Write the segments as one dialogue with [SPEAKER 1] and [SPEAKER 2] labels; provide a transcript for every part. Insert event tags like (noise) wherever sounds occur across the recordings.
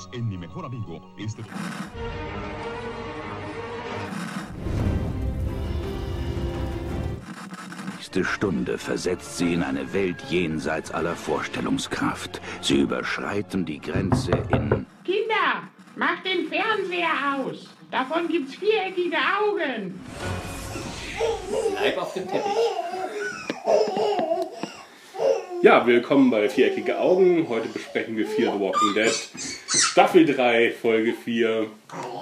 [SPEAKER 1] Unidos en Mi Mejor Amigo. Este...
[SPEAKER 2] nächste Stunde versetzt sie in eine Welt jenseits aller Vorstellungskraft. Sie überschreiten die Grenze in...
[SPEAKER 3] Kinder, macht den Fernseher aus. Davon gibt's viereckige Augen.
[SPEAKER 4] Bleib auf dem Teppich.
[SPEAKER 5] Ja, willkommen bei Viereckige Augen. Heute besprechen wir Fear the Walking Dead. Staffel 3, Folge 4,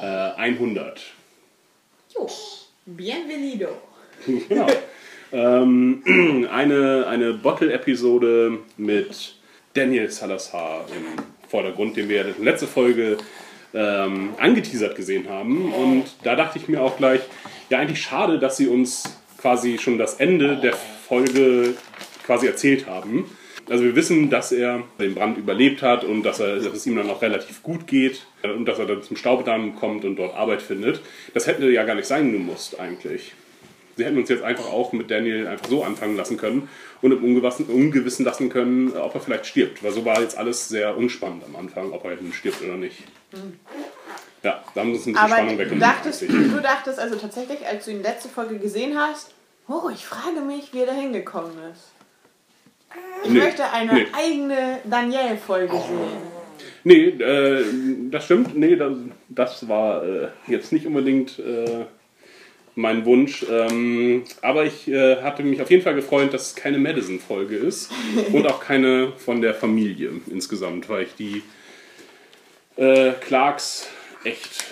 [SPEAKER 5] äh, 100.
[SPEAKER 6] Jo, bienvenido. (laughs)
[SPEAKER 5] Genau. ähm, (clears throat) eine eine Bottle-Episode mit Daniel Salazar im Vordergrund, den wir in der letzten Folge ähm, angeteasert gesehen haben. Und da dachte ich mir auch gleich, ja, eigentlich schade, dass sie uns quasi schon das Ende der Folge quasi erzählt haben. Also wir wissen, dass er den Brand überlebt hat und dass, er, dass es ihm dann auch relativ gut geht und dass er dann zum Staubedamm kommt und dort Arbeit findet. Das hätte ja gar nicht sein gemusst eigentlich. Sie hätten uns jetzt einfach auch mit Daniel einfach so anfangen lassen können und im Ungewissen, Ungewissen lassen können, ob er vielleicht stirbt. Weil so war jetzt alles sehr unspannend am Anfang, ob er nun stirbt oder nicht. Ja, da haben sie uns ein bisschen
[SPEAKER 6] Aber
[SPEAKER 5] Spannung weggenommen.
[SPEAKER 6] dachtest, du dachtest also tatsächlich, als du ihn letzte Folge gesehen hast, oh, ich frage mich, wie er da hingekommen ist. Ich
[SPEAKER 5] Nee,
[SPEAKER 6] möchte eine
[SPEAKER 5] nee.
[SPEAKER 6] eigene Danielle-Folge sehen.
[SPEAKER 5] Nee, äh, das stimmt. Nee, das, das war äh, jetzt nicht unbedingt äh, mein Wunsch. Ähm, aber ich äh, hatte mich auf jeden Fall gefreut, dass es keine Madison-Folge ist (laughs) und auch keine von der Familie insgesamt, weil ich die äh, Clarks echt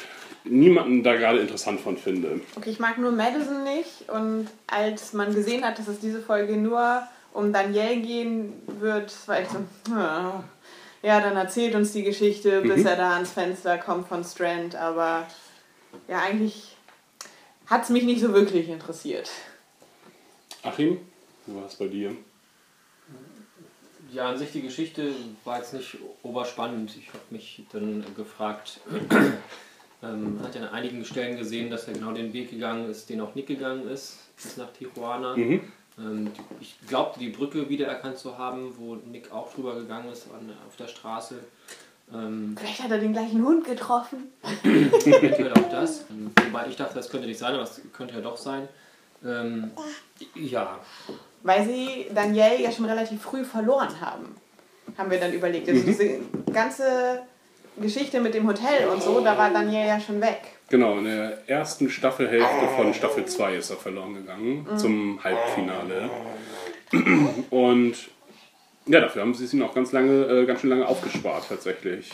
[SPEAKER 5] niemanden da gerade interessant von finde.
[SPEAKER 6] Okay, ich mag nur Madison nicht und als man gesehen hat, dass es diese Folge nur um Danielle gehen wird, war ich so, ja, ja dann erzählt uns die Geschichte, bis
[SPEAKER 5] Mhm.
[SPEAKER 6] er da ans Fenster kommt von Strand, aber ja, eigentlich hat es mich nicht so wirklich interessiert.
[SPEAKER 5] Achim, wie war es bei dir?
[SPEAKER 4] Ja, an sich die Geschichte war jetzt nicht oberspannend. Ich habe mich dann gefragt, (clears throat) ähm, hat ja an einigen Stellen gesehen, dass er genau den Weg gegangen ist, den auch Nick gegangen ist, bis nach Tijuana.
[SPEAKER 5] Mhm.
[SPEAKER 4] Ähm, ich glaubte, die Brücke wiedererkannt zu haben, wo Nick auch drüber gegangen ist an, auf der Straße. Ähm,
[SPEAKER 6] Vielleicht hat er den gleichen Hund getroffen.
[SPEAKER 4] eventuell auch das. Wobei ich dachte, das könnte nicht sein, aber es könnte ja doch sein. Ähm, ja,
[SPEAKER 6] Weil sie Danielle ja schon relativ früh verloren haben. Haben wir dann überlegt. Also diese ganze Geschichte mit dem Hotel und so, da war Danielle ja schon weg.
[SPEAKER 5] Genau, in der ersten Staffelhälfte von Staffel 2 ist er verloren gegangen, zum Halbfinale. Und ja, dafür haben sie es ihn auch ganz lange, äh, ganz schön lange aufgespart tatsächlich.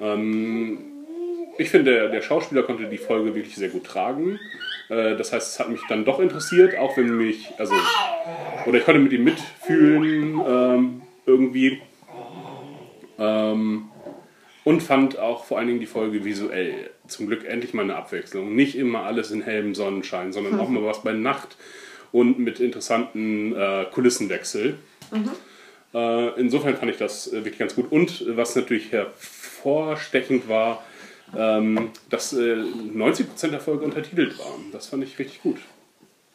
[SPEAKER 5] Ähm, ich finde, der, der Schauspieler konnte die Folge wirklich sehr gut tragen. Äh, das heißt, es hat mich dann doch interessiert, auch wenn mich, also, oder ich konnte mit ihm mitfühlen ähm, irgendwie. Ähm, und fand auch vor allen Dingen die Folge visuell zum Glück endlich mal eine Abwechslung. Nicht immer alles in hellem Sonnenschein, sondern auch mal was bei Nacht und mit interessanten äh, Kulissenwechsel. Äh, insofern fand ich das äh, wirklich ganz gut. Und äh, was natürlich hervorstechend war, ähm, dass äh, 90% der Folge untertitelt waren. Das fand ich richtig gut.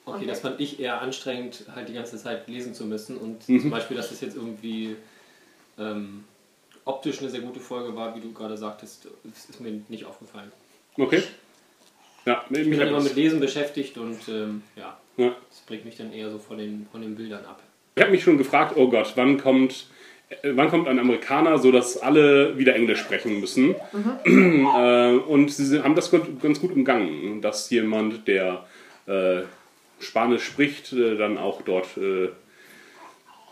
[SPEAKER 4] Okay, das fand ich eher anstrengend, halt die ganze Zeit lesen zu müssen. Und
[SPEAKER 5] Mhm.
[SPEAKER 4] zum Beispiel, dass es jetzt irgendwie ähm, optisch eine sehr gute Folge war, wie du gerade sagtest, ist mir nicht aufgefallen.
[SPEAKER 5] Okay? Ja,
[SPEAKER 4] Ich bin dann immer mit Lesen beschäftigt und ähm, ja,
[SPEAKER 5] ja.
[SPEAKER 4] das bringt mich dann eher so von den, von den Bildern ab.
[SPEAKER 5] Ich habe mich schon gefragt, oh Gott, wann kommt, äh, wann kommt ein Amerikaner, so dass alle wieder Englisch sprechen müssen? äh, und sie haben das ganz gut umgangen, dass jemand, der äh, Spanisch spricht, äh, dann auch dort äh,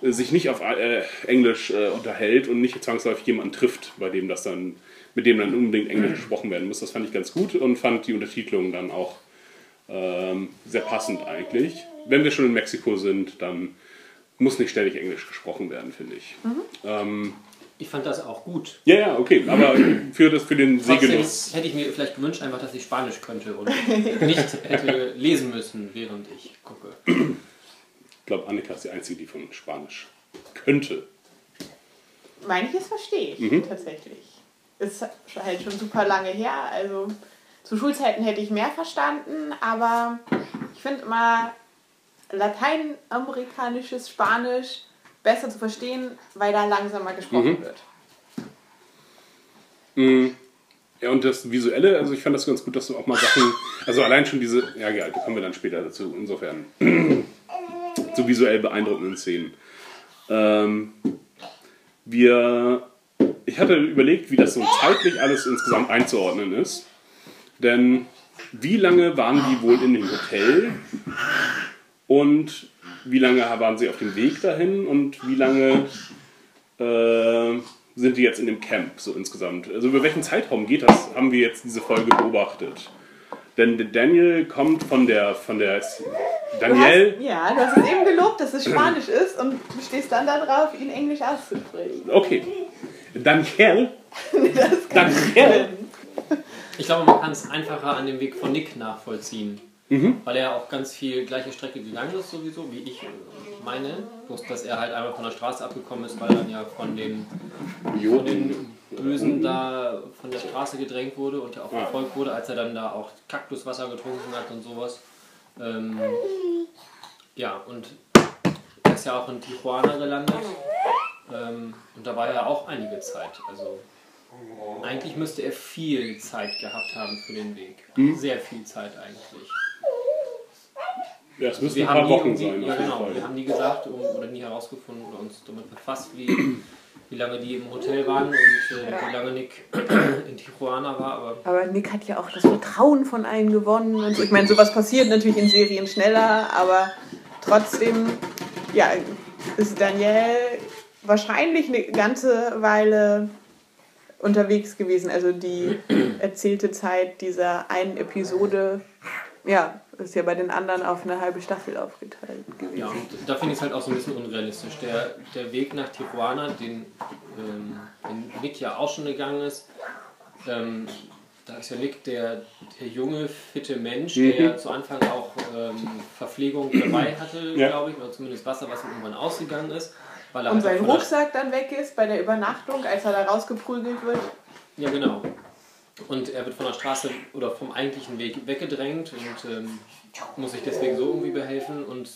[SPEAKER 5] sich nicht auf äh, Englisch äh, unterhält und nicht zwangsläufig jemanden trifft, bei dem das dann, mit dem dann unbedingt Englisch gesprochen werden muss. Das fand ich ganz gut und fand die Untertitelung dann auch ähm, sehr passend eigentlich. Wenn wir schon in Mexiko sind, dann muss nicht ständig Englisch gesprochen werden, finde ich. Ähm,
[SPEAKER 4] Ich fand das auch gut.
[SPEAKER 5] ja, ja, okay, aber für, das, für den Segenuss.
[SPEAKER 4] hätte ich mir vielleicht gewünscht, einfach, dass ich Spanisch könnte und nicht hätte (laughs) lesen müssen, während ich gucke.
[SPEAKER 5] Ich glaube, Annika ist die Einzige, die von Spanisch könnte.
[SPEAKER 6] Manches verstehe ich tatsächlich. Ist halt schon super lange her. Also zu Schulzeiten hätte ich mehr verstanden, aber ich finde immer lateinamerikanisches Spanisch besser zu verstehen, weil da langsamer gesprochen wird.
[SPEAKER 5] Ja, und das Visuelle, also ich fand das ganz gut, dass du auch mal Sachen, also allein schon diese, ja, ja, da kommen wir dann später dazu, insofern, (clears throat) so visuell beeindruckenden Szenen. Ähm, wir, ich hatte überlegt, wie das so zeitlich alles insgesamt einzuordnen ist, denn wie lange waren die wohl in dem Hotel und wie lange waren sie auf dem Weg dahin und wie lange äh, sind die jetzt in dem Camp so insgesamt? Also über welchen Zeitraum geht das, haben wir jetzt diese Folge beobachtet. Denn der Daniel kommt von der, von der
[SPEAKER 6] Du
[SPEAKER 5] Daniel,
[SPEAKER 6] hast, ja, du hast es eben gelobt, dass es Spanisch ist und du stehst dann darauf, ihn Englisch auszusprechen.
[SPEAKER 5] okay, Daniel, (laughs)
[SPEAKER 6] Das kann
[SPEAKER 5] Daniel,
[SPEAKER 4] Ich glaube, man kann es einfacher an dem Weg von Nick nachvollziehen. Weil er auch ganz viel gleiche Strecke gegangen ist, sowieso, wie ich äh, meine. Bloß, dass er halt einmal von der Straße abgekommen ist, weil er dann ja von den, von den Bösen da von der Straße gedrängt wurde und ja auch verfolgt wurde, als er dann da auch Kaktuswasser getrunken hat und sowas. Ähm, ja, und er ist ja auch in Tijuana gelandet. Ähm, und da war er auch einige Zeit. Also eigentlich müsste er viel Zeit gehabt haben für den Weg. Sehr viel Zeit eigentlich.
[SPEAKER 5] ja, es müssen
[SPEAKER 4] Wir
[SPEAKER 5] ein
[SPEAKER 4] haben
[SPEAKER 5] paar
[SPEAKER 4] nie
[SPEAKER 5] Wochen sein
[SPEAKER 4] Ja, genau. Wir haben nie gesagt um, oder nie herausgefunden oder uns damit befasst, wie, wie lange die im Hotel waren und äh, wie lange Nick (clears throat) in Tijuana war. Aber
[SPEAKER 6] Aber Nick hat ja auch das Vertrauen von allen gewonnen und so. Ich meine, sowas passiert natürlich in Serien schneller, aber trotzdem, ja, ist Daniel wahrscheinlich eine ganze Weile unterwegs gewesen. Also die erzählte Zeit dieser einen Episode, ja, ist ja bei den anderen auf eine halbe Staffel aufgeteilt gewesen.
[SPEAKER 4] ja, und da finde ich es halt auch so ein bisschen unrealistisch. Der, der Weg nach Tijuana, den, ähm, den Nick ja auch schon gegangen ist, ähm, da ist ja Nick der, der junge, fitte Mensch, der ja zu Anfang auch ähm, Verpflegung dabei hatte,
[SPEAKER 5] Ja.
[SPEAKER 4] glaube ich, oder zumindest Wasser, was ihm irgendwann ausgegangen ist. Weil er
[SPEAKER 6] Und
[SPEAKER 4] halt
[SPEAKER 6] sein
[SPEAKER 4] der-
[SPEAKER 6] Rucksack dann weg ist bei der Übernachtung, als er da rausgeprügelt wird.
[SPEAKER 4] Ja, genau. Und er wird von der Straße oder vom eigentlichen Weg weggedrängt und ähm, muss sich deswegen so irgendwie behelfen. Und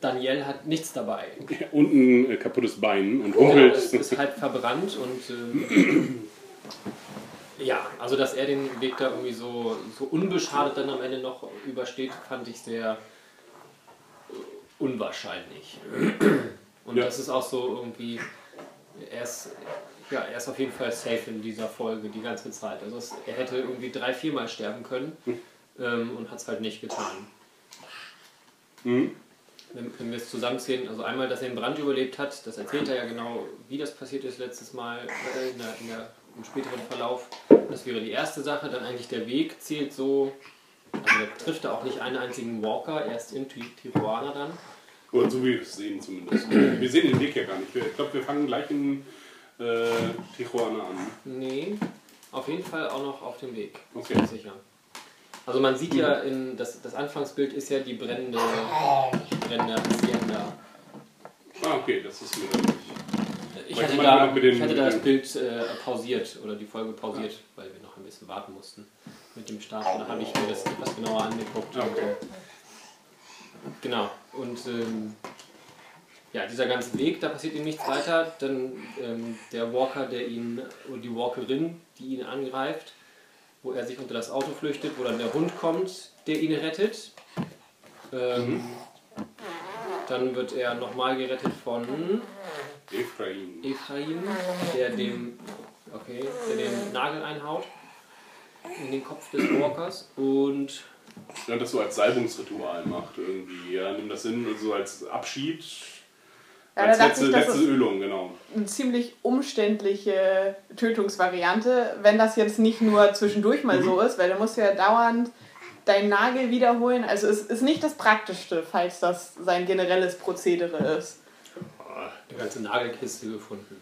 [SPEAKER 4] Daniel hat nichts dabei.
[SPEAKER 5] Und ein äh, kaputtes Bein und
[SPEAKER 4] Genau,
[SPEAKER 5] humpelt.
[SPEAKER 4] es ist halb verbrannt und ähm, (clears throat) ja, also dass er den Weg da irgendwie so, so unbeschadet dann am Ende noch übersteht, fand ich sehr äh, unwahrscheinlich. (clears throat) Und
[SPEAKER 5] Ja.
[SPEAKER 4] das ist auch so irgendwie, er ist, ja, er ist auf jeden Fall safe in dieser Folge die ganze Zeit. Also es, er hätte irgendwie drei, viermal sterben können ähm, und hat es halt nicht getan.
[SPEAKER 5] Mhm.
[SPEAKER 4] Wenn, wenn wir es zusammenzählen, also einmal, dass er den Brand überlebt hat, das erzählt er ja genau, wie das passiert ist letztes Mal äh, in der, in der, im späteren Verlauf. Das wäre die erste Sache. Dann eigentlich der Weg zählt so, also da trifft er auch nicht einen einzigen Walker, erst in Ti- Tijuana dann.
[SPEAKER 5] Oder so wie wir es sehen zumindest. Wir sehen den Weg ja gar nicht. Ich glaube, wir fangen gleich in äh, Tijuana an.
[SPEAKER 4] Nee, auf jeden Fall auch noch auf dem Weg.
[SPEAKER 5] Okay.
[SPEAKER 4] sicher. Also man sieht ja, in, das, das Anfangsbild ist ja die brennende, brennende Hacienda.
[SPEAKER 5] Ah, okay, das ist mir dann nicht.
[SPEAKER 4] Ich
[SPEAKER 5] Weil
[SPEAKER 4] hatte, da,
[SPEAKER 5] noch mit den-
[SPEAKER 4] ich hatte da das Bild äh, pausiert oder die Folge pausiert, weil wir noch ein bisschen warten mussten mit dem Start. Und da habe ich mir das etwas genauer angeguckt.
[SPEAKER 5] Ah, okay.
[SPEAKER 4] Und, genau. Und ähm, ja, dieser ganze Weg, da passiert ihm nichts weiter. Dann ähm, der Walker, der ihn, oder die Walkerin, die ihn angreift, wo er sich unter das Auto flüchtet, wo dann der Hund kommt, der ihn rettet. Ähm, Dann wird er nochmal gerettet von
[SPEAKER 5] Ephraim.
[SPEAKER 4] Ephraim, der dem, okay, der den Nagel einhaut in den Kopf des Walkers und
[SPEAKER 5] Ja, das so als Salbungsritual macht irgendwie. Ja, nimm das hin so als Abschied.
[SPEAKER 6] Ja,
[SPEAKER 5] als
[SPEAKER 6] da
[SPEAKER 5] letzte,
[SPEAKER 6] ich,
[SPEAKER 5] letzte Ölung, genau.
[SPEAKER 6] eine ziemlich umständliche Tötungsvariante, wenn das jetzt nicht nur zwischendurch mal so ist, weil du musst ja dauernd deinen Nagel wiederholen. Also es ist nicht das Praktischste, falls das sein generelles Prozedere ist.
[SPEAKER 4] die ganze Nagelkiste gefunden.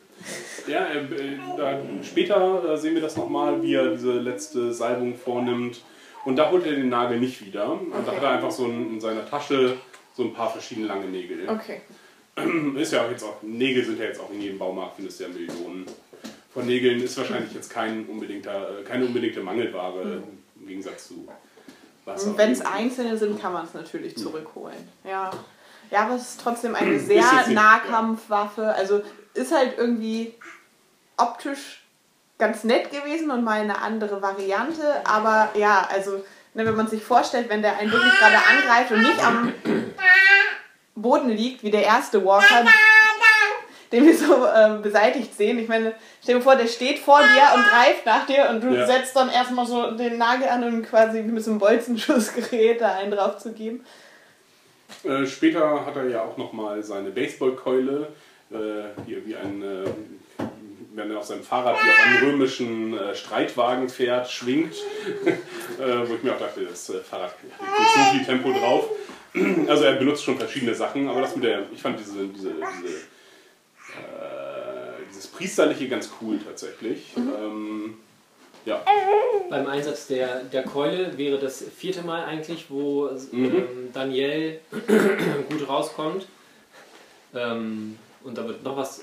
[SPEAKER 5] Ja, äh, äh, da, später äh, sehen wir das nochmal, wie er diese letzte Salbung vornimmt. Und da holt er den Nagel nicht wieder. Und da
[SPEAKER 6] Okay.
[SPEAKER 5] hat er einfach so ein, in seiner Tasche so ein paar verschiedene lange Nägel.
[SPEAKER 6] Okay. (clears throat)
[SPEAKER 5] Ist ja auch jetzt auch, Nägel sind ja jetzt auch in jedem Baumarkt, findest du ja Millionen. Von Nägeln ist wahrscheinlich jetzt kein unbedingter, äh, keine unbedingte Mangelware im Gegensatz zu Wasser.
[SPEAKER 6] Und wenn es einzelne sind, kann man es natürlich zurückholen. Ja. Ja, aber es ist trotzdem eine (clears throat) sehr Nahkampfwaffe. Also ist halt irgendwie optisch ganz nett gewesen und mal eine andere Variante. Aber ja, also ne, wenn man sich vorstellt, wenn der einen wirklich gerade angreift und nicht am (clears throat) Boden liegt, wie der erste Walker, den wir so ähm, beseitigt sehen. Ich meine, stell dir vor, der steht vor dir und greift nach dir und du
[SPEAKER 5] Ja.
[SPEAKER 6] setzt dann erstmal so den Nagel an, um quasi mit so einem Bolzenschussgerät da einen drauf zu geben.
[SPEAKER 5] Äh, später hat er ja auch nochmal seine Baseballkeule, äh, die irgendwie ein, äh, wenn er auf seinem Fahrrad wie auf einem römischen äh, Streitwagen fährt, schwingt. (laughs) äh, wo ich mir auch dachte, das äh, Fahrrad nicht so viel Tempo drauf. Also er benutzt schon verschiedene Sachen, aber das mit der, ich fand diese, diese, diese äh, dieses Priesterliche ganz cool tatsächlich. Ähm, ja.
[SPEAKER 4] Beim Einsatz der, der Keule wäre das vierte Mal eigentlich, wo ähm, Daniel (clears throat) gut rauskommt. Ähm, und da wird noch was, äh,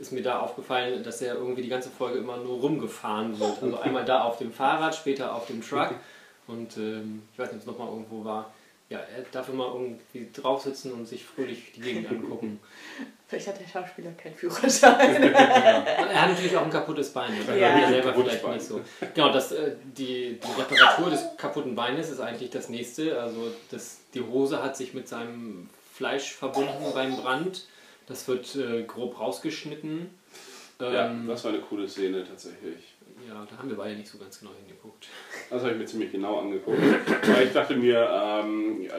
[SPEAKER 4] ist mir da aufgefallen, dass er irgendwie die ganze Folge immer nur rumgefahren wird. Also einmal da auf dem Fahrrad, später auf dem Truck. (laughs) Und ähm, ich weiß nicht, ob es nochmal irgendwo war. Ja, er darf immer irgendwie drauf sitzen und sich fröhlich die Gegend angucken. (laughs)
[SPEAKER 6] Vielleicht hat der Schauspieler keinen Führerschein. (laughs)
[SPEAKER 4] Er hat natürlich auch ein kaputtes Bein. Das
[SPEAKER 6] Ja.
[SPEAKER 4] ja. er selber
[SPEAKER 5] Kaputtes
[SPEAKER 4] vielleicht
[SPEAKER 5] Bein.
[SPEAKER 4] nicht so. Genau, das, äh, die, die Reparatur des kaputten Beines ist eigentlich das nächste. Also das, die Hose hat sich mit seinem Fleisch verbunden beim Brand. Das wird äh, grob rausgeschnitten.
[SPEAKER 5] ja,
[SPEAKER 4] Ähm,
[SPEAKER 5] das war eine coole Szene tatsächlich.
[SPEAKER 4] Ja, da haben wir beide nicht so ganz genau hingeguckt.
[SPEAKER 5] Das habe ich mir ziemlich genau angeguckt. Weil ich dachte mir, ähm, ja,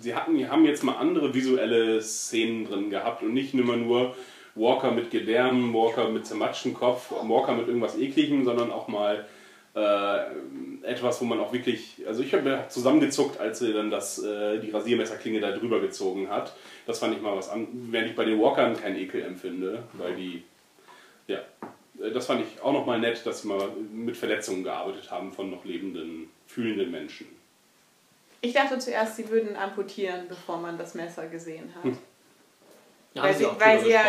[SPEAKER 5] sie hatten, die haben jetzt mal andere visuelle Szenen drin gehabt und nicht immer nur Walker mit Gedärmen, Walker mit zermatschten Kopf, Walker mit irgendwas Ekligem, sondern auch mal äh, etwas, wo man auch wirklich, also ich habe zusammengezuckt, als sie dann das, äh, die Rasiermesserklinge da drüber gezogen hat. Das fand ich mal was an, während ich bei den Walkern keinen Ekel empfinde, weil die, ja, das fand ich auch nochmal nett, dass sie mal mit Verletzungen gearbeitet haben von noch lebenden, fühlenden Menschen.
[SPEAKER 6] Ich dachte zuerst, sie würden amputieren, bevor man das Messer gesehen hat.
[SPEAKER 4] Da
[SPEAKER 6] weil
[SPEAKER 4] haben
[SPEAKER 6] sie,
[SPEAKER 4] auch
[SPEAKER 6] weil sie ja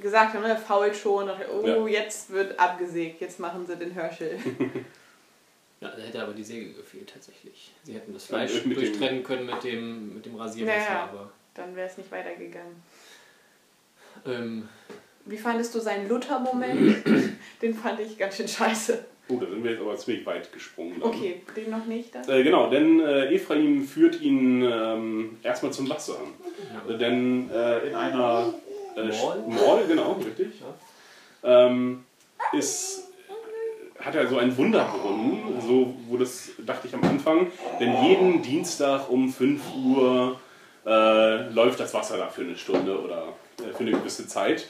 [SPEAKER 6] gesagt haben, er fault schon. Oh,
[SPEAKER 5] Ja.
[SPEAKER 6] jetzt wird abgesägt, jetzt machen sie den Herschel. (laughs)
[SPEAKER 4] Ja, da hätte aber die Säge gefehlt tatsächlich. Sie hätten das Fleisch
[SPEAKER 5] mit dem-
[SPEAKER 4] durchtrennen können mit dem, mit dem Rasiermesser.
[SPEAKER 6] Ja, ja.
[SPEAKER 4] Aber,
[SPEAKER 6] Dann wäre es nicht weitergegangen.
[SPEAKER 4] ähm,
[SPEAKER 6] Wie fandest du seinen Luther-Moment? (clears throat) den fand ich ganz schön scheiße.
[SPEAKER 5] Oh, da sind wir jetzt aber ziemlich weit gesprungen. dann.
[SPEAKER 6] Okay, den noch nicht. Dann?
[SPEAKER 5] Äh, genau, denn äh, Ephraim führt ihn ähm, erstmal zum Wasser.
[SPEAKER 4] Ja.
[SPEAKER 5] Denn äh, in einer äh,
[SPEAKER 4] Mall?
[SPEAKER 5] Mall, genau, richtig. Ähm, ist, hat er so einen Wunderbrunnen, so wo das dachte ich am Anfang, denn jeden Dienstag um 5 Uhr äh, läuft das Wasser da für eine Stunde oder äh, für eine gewisse Zeit.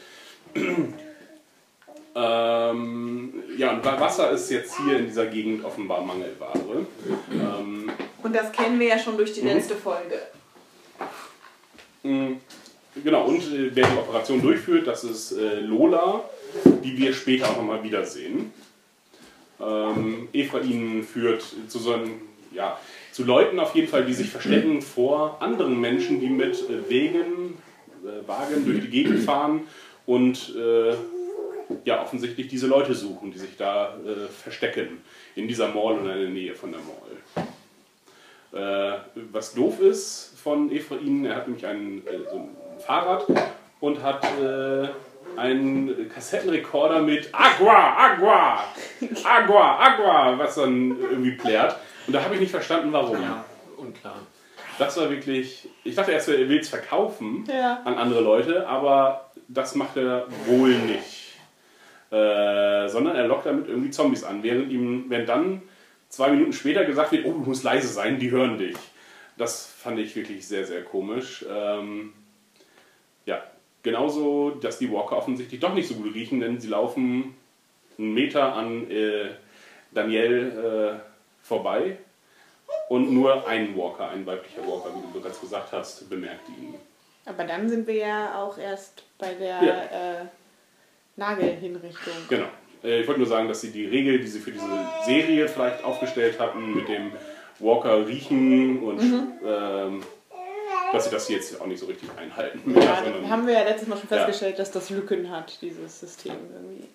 [SPEAKER 5] Ähm, ja, und Wa- Wasser ist jetzt hier in dieser Gegend offenbar Mangelware. Ähm,
[SPEAKER 6] Und das kennen wir ja schon durch
[SPEAKER 5] Mhm.
[SPEAKER 6] die letzte Folge.
[SPEAKER 5] mh, genau, und äh, wer die Operation durchführt, das ist äh, Lola, die wir später auch nochmal wiedersehen. Ähm, Ephraim führt zu so einem, ja, zu Leuten auf jeden Fall, die sich verstecken vor anderen Menschen, die mit äh, Wegen, äh, Wagen durch die Gegend fahren und äh, ja, offensichtlich diese Leute suchen, die sich da äh, verstecken in dieser Mall und in der Nähe von der Mall. Äh, was doof ist von Ephraim, er hat nämlich ein, äh, so ein Fahrrad und hat äh, einen Kassettenrekorder mit Agua, Agua, Agua, Agua, was dann irgendwie plärt. Und da habe ich nicht verstanden, warum.
[SPEAKER 4] ja, unklar.
[SPEAKER 5] Das war wirklich, ich dachte erst, er will es verkaufen
[SPEAKER 6] Ja.
[SPEAKER 5] an andere Leute, aber das macht er wohl nicht. Äh, sondern er lockt damit irgendwie Zombies an, während ihm, wenn dann zwei Minuten später gesagt wird, oh, du musst leise sein, die hören dich. Das fand ich wirklich sehr, sehr komisch. Ähm, ja, genauso, dass die Walker offensichtlich doch nicht so gut riechen, denn sie laufen einen Meter an äh, Daniel äh, vorbei und nur ein Walker, ein weiblicher Walker, wie du bereits gesagt hast, bemerkt ihn.
[SPEAKER 6] Aber dann sind wir ja auch erst bei der
[SPEAKER 5] Ja.
[SPEAKER 6] äh, Nagelhinrichtung.
[SPEAKER 5] Genau. Äh, Ich wollte nur sagen, dass sie die Regel, die sie für diese Serie vielleicht aufgestellt hatten, mit dem Walker riechen und ähm, dass sie das jetzt auch nicht so richtig einhalten.
[SPEAKER 6] Ja,
[SPEAKER 5] sondern-
[SPEAKER 6] da haben wir ja letztes Mal schon
[SPEAKER 5] Ja.
[SPEAKER 6] festgestellt, dass das Lücken hat, dieses System irgendwie.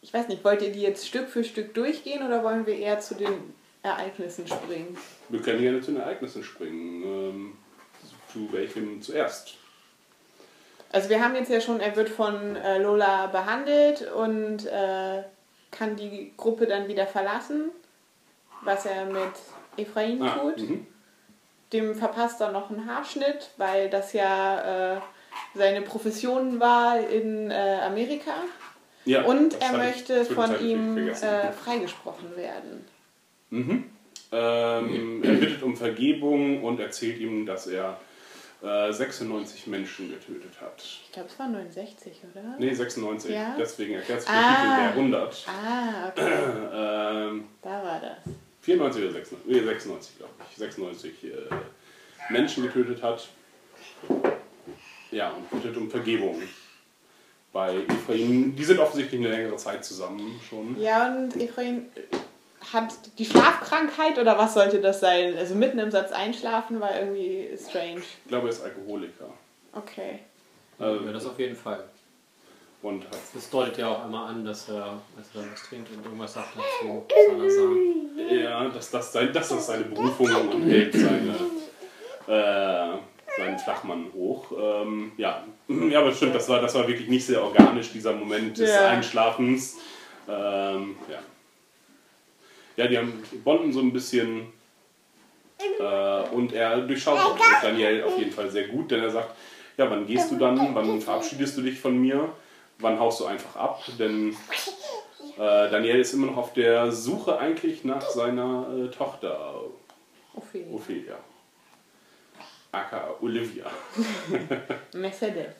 [SPEAKER 6] Ich weiß nicht, wollt ihr die jetzt Stück für Stück durchgehen oder wollen wir eher zu den Ereignissen springen?
[SPEAKER 5] wir können gerne zu den Ereignissen springen. Ähm, zu welchem zuerst?
[SPEAKER 6] Also wir haben jetzt ja schon, er wird von äh, Lola behandelt und äh, kann die Gruppe dann wieder verlassen, was er mit Ephraim
[SPEAKER 5] Ah,
[SPEAKER 6] tut.
[SPEAKER 5] mhm.
[SPEAKER 6] Dem verpasst er noch einen Haarschnitt, weil das ja äh, seine Profession war in äh, Amerika.
[SPEAKER 5] ja,
[SPEAKER 6] Und er möchte von ihm äh, freigesprochen werden.
[SPEAKER 5] Mhm. Ähm, er bittet um Vergebung und erzählt ihm, dass er äh, 96 Menschen getötet hat.
[SPEAKER 6] Ich glaube, es war 69, oder?
[SPEAKER 5] Nee, 96.
[SPEAKER 6] Ja?
[SPEAKER 5] Deswegen erklärt sich der
[SPEAKER 6] Ah.
[SPEAKER 5] Der 100.
[SPEAKER 6] Ah, okay, (clears throat)
[SPEAKER 5] Ähm,
[SPEAKER 6] da war das.
[SPEAKER 5] 94 oder 96, nee, 96 glaube ich. 96 äh, Menschen getötet hat. Ja, und bittet um Vergebung. Bei Ephraim, die sind offensichtlich eine längere Zeit zusammen schon.
[SPEAKER 6] Ja, und Ephraim hat die Schlafkrankheit oder was sollte das sein? Also mitten im Satz einschlafen war irgendwie strange.
[SPEAKER 5] Ich glaube, er ist Alkoholiker.
[SPEAKER 6] Okay.
[SPEAKER 5] Also,
[SPEAKER 4] Ja, das auf jeden Fall.
[SPEAKER 5] und hat
[SPEAKER 4] Das deutet ja auch einmal an, dass er, als er was trinkt und irgendwas sagt dazu, Salazar.
[SPEAKER 5] Ja, dass das, sein, dass das seine Berufung und hält seine, äh, seinen Flachmann hoch. Ähm, ja. ja, aber stimmt, das war, das war wirklich nicht sehr organisch, dieser Moment des
[SPEAKER 6] Ja.
[SPEAKER 5] Einschlafens. Ähm, ja. Ja, die haben die bonden so ein bisschen äh, und er durchschaut auch Daniel auf jeden Fall sehr gut, denn er sagt, ja, wann gehst du dann, wann verabschiedest du dich von mir, wann haust du einfach ab, denn äh, Daniel ist immer noch auf der Suche eigentlich nach seiner äh, Tochter
[SPEAKER 6] Ophelia.
[SPEAKER 5] Ophelia. Aka Olivia. (laughs)
[SPEAKER 6] Mercedes.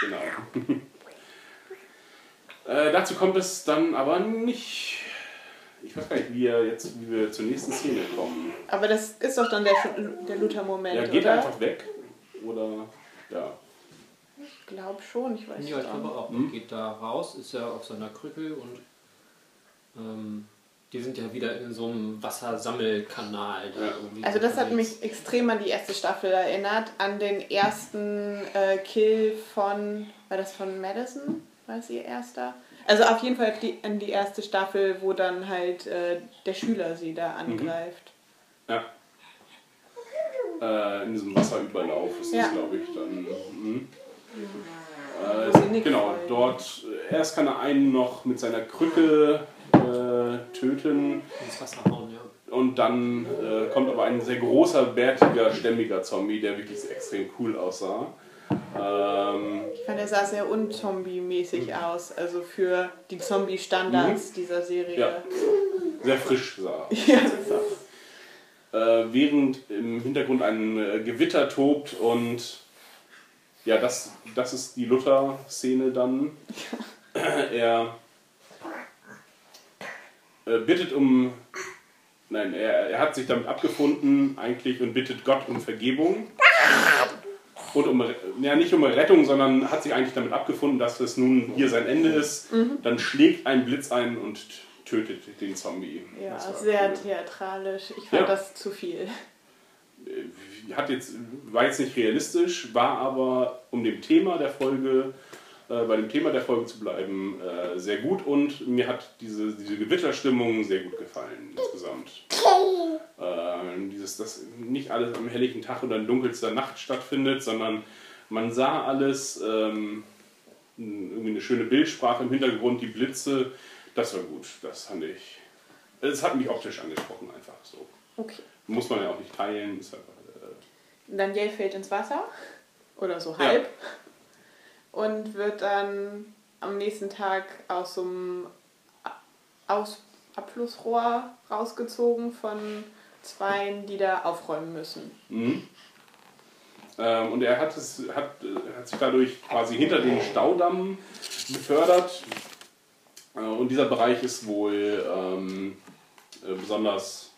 [SPEAKER 5] genau. (laughs) äh, dazu kommt es dann aber nicht. Ich weiß gar nicht, wie, wir jetzt, wie wir zur nächsten Szene kommen.
[SPEAKER 6] Aber das ist doch dann der, der Luther-Moment,
[SPEAKER 5] Ja, geht
[SPEAKER 6] oder?
[SPEAKER 5] er einfach weg? Oder. Ja.
[SPEAKER 6] Ich glaube schon, ich weiß
[SPEAKER 4] Ja, ich glaube
[SPEAKER 6] auch.
[SPEAKER 4] Er geht da raus, ist ja auf seiner Krücke und ähm, die sind ja wieder in so einem Wassersammelkanal. Da
[SPEAKER 5] Ja.
[SPEAKER 4] irgendwie
[SPEAKER 6] Also das hat mich extrem an die erste Staffel erinnert, an den ersten äh, Kill von, war das von Madison? War es ihr erster? Also auf jeden Fall die, an die erste Staffel, wo dann halt äh, der Schüler sie da angreift.
[SPEAKER 5] Ja. Äh, in diesem Wasserüberlauf ist
[SPEAKER 6] Ja.
[SPEAKER 5] das, glaube ich, dann. Mhm. Äh, genau, dort. äh, Erst kann er einen noch mit seiner Krücke äh, töten.
[SPEAKER 4] ins Wasser hauen, ja.
[SPEAKER 5] Und dann äh, kommt aber ein sehr großer, bärtiger, stämmiger Zombie, der wirklich extrem cool aussah. Ähm,
[SPEAKER 6] Ich fand, er sah sehr unzombie-mäßig aus, also für die Zombie-Standards dieser Serie.
[SPEAKER 5] Mhm. Ja. sehr frisch sah. (laughs)
[SPEAKER 6] Ja.
[SPEAKER 5] Äh, während im Hintergrund ein äh, Gewitter tobt und ja, das, das ist die Luther-Szene dann. (laughs) er äh, bittet um. Nein, er, er hat sich damit abgefunden eigentlich und bittet Gott um Vergebung. Und um, ja, nicht um Rettung, sondern hat sich eigentlich damit abgefunden, dass es nun hier sein Ende ist. Dann schlägt ein Blitz ein und tötet den Zombie.
[SPEAKER 6] Ja, sehr
[SPEAKER 5] cool.
[SPEAKER 6] theatralisch. Ich fand
[SPEAKER 5] Ja.
[SPEAKER 6] das zu viel.
[SPEAKER 5] hat jetzt, war jetzt nicht realistisch, war aber um dem Thema der Folge, äh, bei dem Thema der Folge zu bleiben, äh, sehr gut und mir hat diese, diese Gewitterstimmung sehr gut gefallen insgesamt. Äh, dieses, dass nicht alles am helllichen Tag oder in dunkelster Nacht stattfindet, sondern man sah alles, ähm, irgendwie eine schöne Bildsprache im Hintergrund, die Blitze, das war gut, das fand ich. Es hat mich optisch angesprochen, einfach so.
[SPEAKER 6] Okay.
[SPEAKER 5] Muss man ja auch nicht teilen, ist einfach. Äh,
[SPEAKER 6] Daniel fällt ins Wasser. Oder so
[SPEAKER 5] Ja.
[SPEAKER 6] Und wird dann am nächsten Tag aus so einem aus Abflussrohr rausgezogen von Zweien, die da aufräumen müssen.
[SPEAKER 5] Mhm. Ähm, und er hat, es, hat, hat sich dadurch quasi hinter den Staudamm befördert. Äh, und dieser Bereich ist wohl ähm, äh, besonders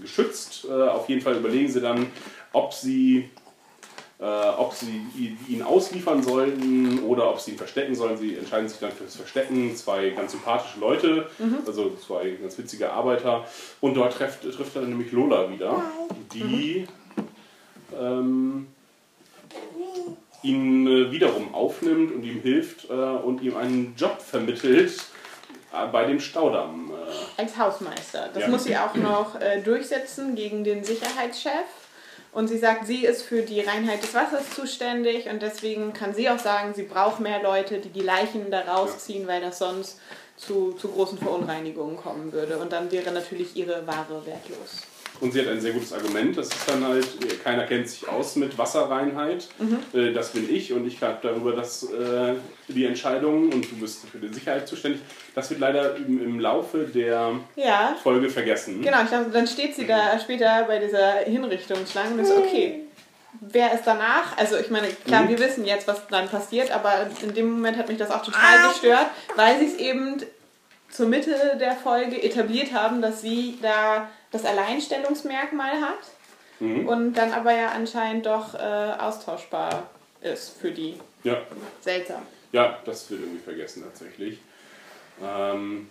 [SPEAKER 5] geschützt. Äh, auf jeden Fall überlegen sie dann, ob sie, äh, ob sie ihn ausliefern sollten oder ob sie ihn verstecken sollen. Sie entscheiden sich dann fürs Verstecken. Zwei ganz sympathische Leute, also zwei ganz witzige Arbeiter. Und dort trifft, trifft er nämlich Lola wieder, die ähm, ihn äh, wiederum aufnimmt und ihm hilft äh, und ihm einen Job vermittelt äh, bei dem Staudamm. Äh,
[SPEAKER 6] Als Hausmeister. Das
[SPEAKER 5] Ja.
[SPEAKER 6] muss sie auch noch äh, durchsetzen gegen den Sicherheitschef. Und sie sagt, sie ist für die Reinheit des Wassers zuständig und deswegen kann sie auch sagen, sie braucht mehr Leute, die die Leichen da rausziehen, weil das sonst zu, zu großen Verunreinigungen kommen würde. Und dann wäre natürlich ihre Ware wertlos.
[SPEAKER 5] Und sie hat ein sehr gutes Argument. Das ist dann halt, keiner kennt sich aus mit Wasserreinheit. Äh, Das bin ich und ich habe darüber das, äh, die Entscheidungen und du bist für die Sicherheit zuständig. Das wird leider im, im Laufe der
[SPEAKER 6] Ja,
[SPEAKER 5] Folge vergessen.
[SPEAKER 6] genau. Ich glaube, dann steht sie da später bei dieser Hinrichtungsschlange und ist okay. Wer ist danach? Also ich meine, klar,
[SPEAKER 5] Mhm.
[SPEAKER 6] wir wissen jetzt, was dann passiert, aber in dem Moment hat mich das auch total gestört, weil sie es eben zur Mitte der Folge etabliert haben, dass sie da das Alleinstellungsmerkmal hat
[SPEAKER 5] Mhm.
[SPEAKER 6] und dann aber ja anscheinend doch äh, austauschbar ist für die.
[SPEAKER 5] Ja.
[SPEAKER 6] Seltsam.
[SPEAKER 5] ja, das wird irgendwie vergessen tatsächlich. Ähm,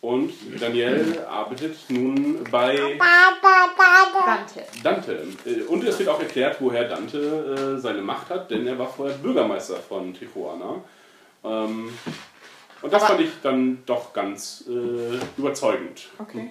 [SPEAKER 5] und Danielle arbeitet nun bei
[SPEAKER 6] Dante.
[SPEAKER 5] Dante. Äh, Und es wird auch erklärt, woher Dante äh, seine Macht hat, denn er war vorher Bürgermeister von Tijuana. Ähm, und das
[SPEAKER 6] Aber-
[SPEAKER 5] fand ich dann doch ganz äh, überzeugend.
[SPEAKER 6] Okay.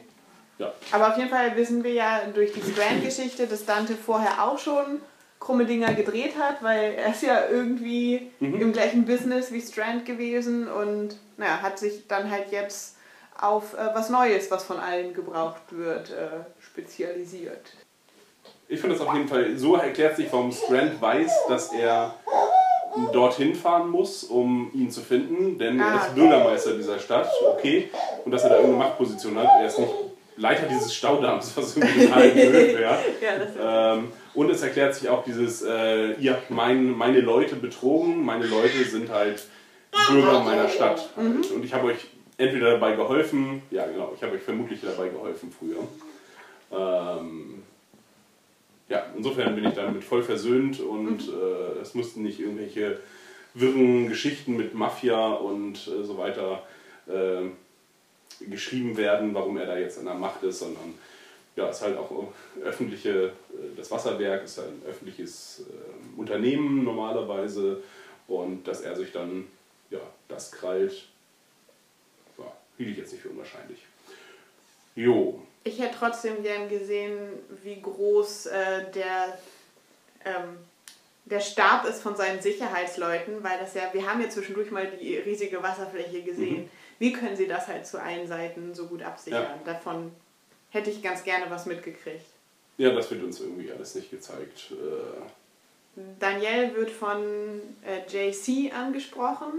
[SPEAKER 5] Ja.
[SPEAKER 6] Aber auf jeden Fall wissen wir ja durch die Strand-Geschichte, dass Dante vorher auch schon krumme Dinger gedreht hat, weil er ist ja irgendwie
[SPEAKER 5] Mhm.
[SPEAKER 6] im gleichen Business wie Strand gewesen und naja, hat sich dann halt jetzt auf äh, was Neues, was von allen gebraucht wird, äh, spezialisiert.
[SPEAKER 5] Ich finde das auf jeden Fall, so erklärt sich, warum Strand weiß, dass er dorthin fahren muss, um ihn zu finden, denn er
[SPEAKER 6] Ah,
[SPEAKER 5] ist
[SPEAKER 6] okay.
[SPEAKER 5] Bürgermeister dieser Stadt, okay, und dass er da irgendeine Machtposition hat. Er ist nicht Leiter dieses Staudamms, was irgendwie total blöd wäre.
[SPEAKER 6] Ja, das
[SPEAKER 5] Ähm, und es erklärt sich auch dieses, äh, ihr habt mein, meine Leute betrogen, meine Leute sind halt Bürger meiner Stadt. Halt. Und ich habe euch entweder dabei geholfen, ja genau, ich habe euch vermutlich dabei geholfen früher. Ähm, ja, insofern bin ich damit voll versöhnt und äh, es mussten nicht irgendwelche wirren Geschichten mit Mafia und äh, so weiter äh, geschrieben werden, warum er da jetzt an der Macht ist, sondern ja, ist halt auch öffentliche, äh, das Wasserwerk ist ein öffentliches äh, Unternehmen normalerweise und dass er sich dann ja, das krallt, ja, hielt ich jetzt nicht für unwahrscheinlich. Jo,
[SPEAKER 6] Ich hätte trotzdem gern gesehen, wie groß äh, der, ähm, der Stab ist von seinen Sicherheitsleuten, weil das ja, wir haben ja zwischendurch mal die riesige Wasserfläche gesehen. Wie können sie das halt zu allen Seiten so gut absichern?
[SPEAKER 5] Ja.
[SPEAKER 6] Davon hätte ich ganz gerne was mitgekriegt.
[SPEAKER 5] ja, das wird uns irgendwie alles nicht gezeigt. Äh,
[SPEAKER 6] Danielle wird von äh, JC angesprochen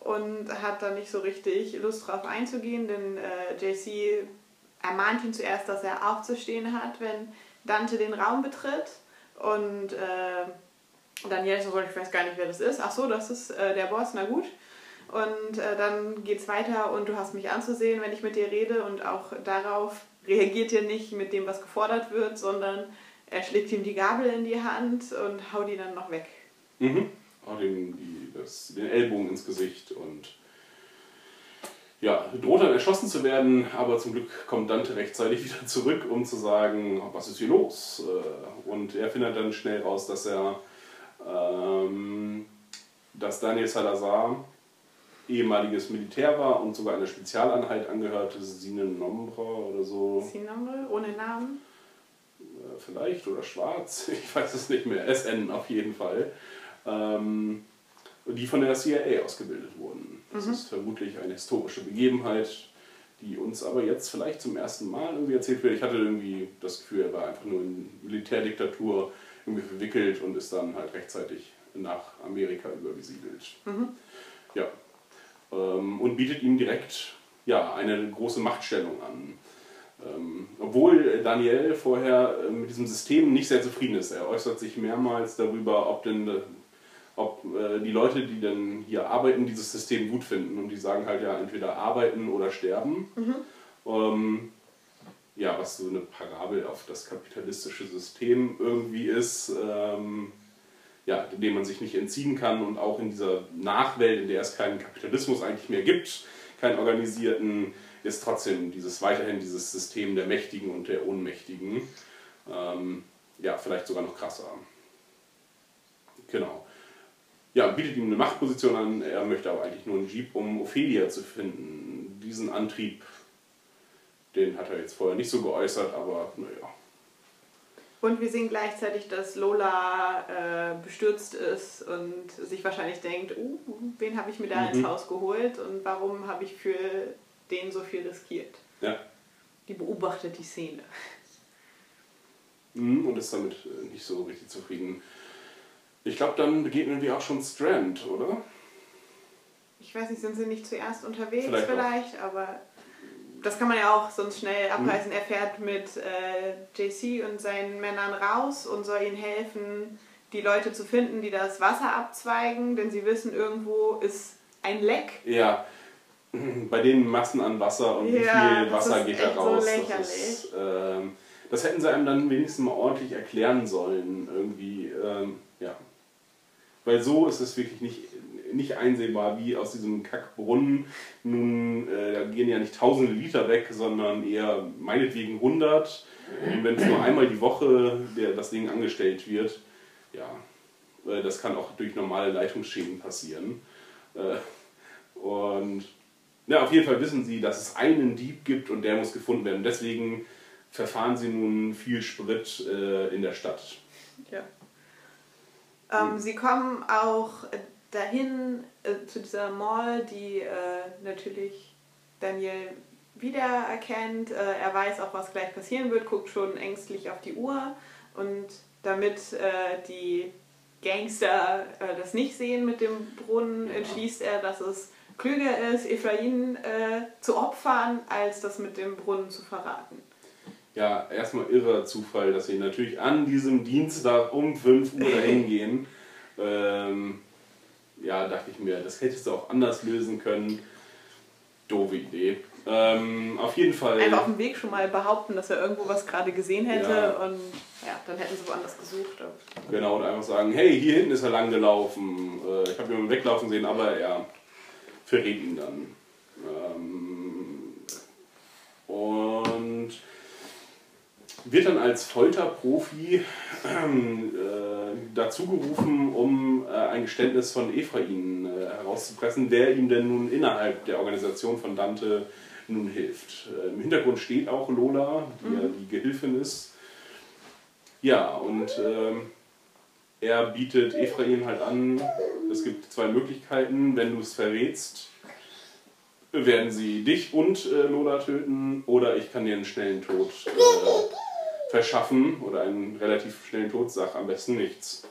[SPEAKER 6] und hat da nicht so richtig Lust drauf einzugehen, denn äh, JC ermahnt ihn zuerst, dass er aufzustehen hat, wenn Dante den Raum betritt. Und äh, Danielle so, ich weiß gar nicht, wer das ist. Ach so, das ist äh, der Boss, na gut. Und äh, dann geht's weiter und du hast mich anzusehen, wenn ich mit dir rede und auch darauf (laughs) reagiert er nicht mit dem, was gefordert wird, sondern er schlägt ihm die Gabel in die Hand und haut ihn dann noch weg.
[SPEAKER 5] Mhm. Auch den, die, das, den Ellbogen ins Gesicht und ja, droht dann erschossen zu werden, aber zum Glück kommt Dante rechtzeitig (laughs) wieder zurück, um zu sagen, was ist hier los? Äh, Und er findet dann schnell raus, dass er, ähm, dass Daniel Salazar ehemaliges Militär war und sogar einer Spezialeinheit angehörte, Sine Nombra oder so.
[SPEAKER 6] Sinamre, ohne Namen.
[SPEAKER 5] Äh, vielleicht oder schwarz, (laughs) ich weiß es nicht mehr, SN auf jeden Fall, ähm, die von der CIA ausgebildet wurden. Das ist vermutlich eine historische Begebenheit, die uns aber jetzt vielleicht zum ersten Mal irgendwie erzählt wird. Ich hatte irgendwie das Gefühl, er war einfach nur in Militärdiktatur irgendwie verwickelt und ist dann halt rechtzeitig nach Amerika übergesiedelt. Ja. Ähm, und bietet ihm direkt ja, eine große Machtstellung an. Ähm, obwohl Daniel vorher äh, mit diesem System nicht sehr zufrieden ist. Er äußert sich mehrmals darüber, ob denn äh, ob äh, die Leute, die dann hier arbeiten, dieses System gut finden. Und die sagen halt ja entweder arbeiten oder sterben. Ähm, ja, was so eine Parabel auf das kapitalistische System irgendwie ist, ähm, ja, dem man sich nicht entziehen kann und auch in dieser Nachwelt, in der es keinen Kapitalismus eigentlich mehr gibt, keinen organisierten, ist trotzdem dieses weiterhin dieses System der Mächtigen und der Ohnmächtigen. Ähm, ja, vielleicht sogar noch krasser. Genau. Ja, bietet ihm eine Machtposition an, er möchte aber eigentlich nur einen Jeep, um Ophelia zu finden. Diesen Antrieb, den hat er jetzt vorher nicht so geäußert, aber naja.
[SPEAKER 6] Und wir sehen gleichzeitig, dass Lola äh, bestürzt ist und sich wahrscheinlich denkt, uh, wen habe ich mir da
[SPEAKER 5] Mhm.
[SPEAKER 6] ins Haus geholt und warum habe ich für den so viel riskiert?
[SPEAKER 5] Ja.
[SPEAKER 6] Die beobachtet die Szene.
[SPEAKER 5] Mhm, Und ist damit äh, nicht so richtig zufrieden. Ich glaube, dann begegnen wir auch schon Strand, oder?
[SPEAKER 6] Ich weiß nicht, sind sie nicht zuerst unterwegs
[SPEAKER 5] Vielleicht
[SPEAKER 6] vielleicht, aber das kann man ja auch sonst schnell abreißen. Er fährt mit äh, JC und seinen Männern raus und soll ihnen helfen, die Leute zu finden, die das Wasser abzweigen, denn sie wissen, irgendwo ist ein Leck.
[SPEAKER 5] Ja. (clears throat) Bei den Massen an Wasser und wie
[SPEAKER 6] Ja,
[SPEAKER 5] viel
[SPEAKER 6] das
[SPEAKER 5] Wasser geht da
[SPEAKER 6] so
[SPEAKER 5] raus.
[SPEAKER 6] lächerlich.
[SPEAKER 5] das, ist, ähm, das hätten sie einem dann wenigstens mal ordentlich erklären sollen. Irgendwie, ähm, ja. Weil so ist es wirklich nicht, nicht einsehbar, wie aus diesem Kackbrunnen nun, äh, da gehen ja nicht tausende Liter weg, sondern eher meinetwegen 100. Und wenn es nur einmal die Woche der, das Ding angestellt wird, ja, äh, das kann auch durch normale Leitungsschäden passieren. Äh, und ja, auf jeden Fall wissen sie, dass es einen Dieb gibt und der muss gefunden werden. Deswegen verfahren sie nun viel Sprit äh, in der Stadt.
[SPEAKER 6] Ja. Ähm, sie kommen auch dahin äh, zu dieser Mall, die äh, natürlich Daniel wiedererkennt. Äh, er weiß auch, was gleich passieren wird, guckt schon ängstlich auf die Uhr und damit äh, die Gangster äh, das nicht sehen mit dem Brunnen, entschließt er, dass es klüger ist, Ephraim äh, zu opfern, als das mit dem Brunnen zu verraten.
[SPEAKER 5] Ja, erstmal irrer Zufall, dass sie natürlich an diesem Dienstag um 5 Uhr (laughs) dahin gehen. Ähm, ja, dachte ich mir, das hättest du auch anders lösen können. Doofe Idee. Ähm, auf jeden Fall.
[SPEAKER 6] Einfach auf dem Weg schon mal behaupten, dass er irgendwo was gerade gesehen hätte
[SPEAKER 5] Ja.
[SPEAKER 6] und ja, dann hätten sie woanders gesucht.
[SPEAKER 5] Genau, und einfach sagen, hey, hier hinten ist er lang gelaufen. Äh, ich habe ihn weglaufen sehen, aber er verrät ihn dann. Ähm, und wird dann als Folterprofi äh, dazu gerufen, um äh, ein Geständnis von Ephraim äh, herauszupressen, wer ihm denn nun innerhalb der Organisation von Dante nun hilft. Äh, Im Hintergrund steht auch Lola, die ja die Gehilfin ist. Ja, und ähm, er bietet Ephraim halt an, es gibt zwei Möglichkeiten, wenn du es verrätst, werden sie dich und äh, Lola töten oder ich kann dir einen schnellen Tod äh, verschaffen oder einen relativ schnellen Tod, sag am besten nichts.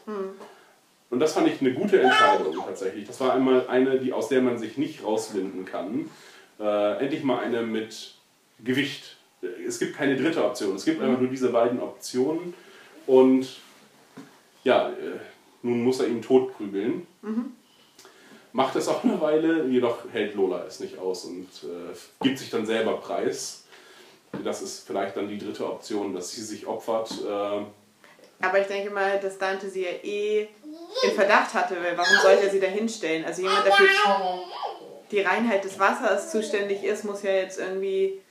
[SPEAKER 5] Und das fand ich eine gute Entscheidung tatsächlich. Das war einmal eine, die, aus der man sich nicht rauswinden kann. Äh, endlich mal eine mit Gewicht. Es gibt keine dritte Option. Es gibt einfach nur diese beiden Optionen. Und ja, äh, nun muss er ihn totprügeln. Macht es auch eine Weile, jedoch hält Lola es nicht aus und äh, gibt sich dann selber preis. Das ist vielleicht dann die dritte Option, dass sie sich opfert. Äh,
[SPEAKER 6] Aber ich denke mal, dass Dante sie ja eh in Verdacht hatte, weil warum sollte er sie da hinstellen? Also jemand, der für die Reinheit des Wassers zuständig ist, muss ja jetzt irgendwie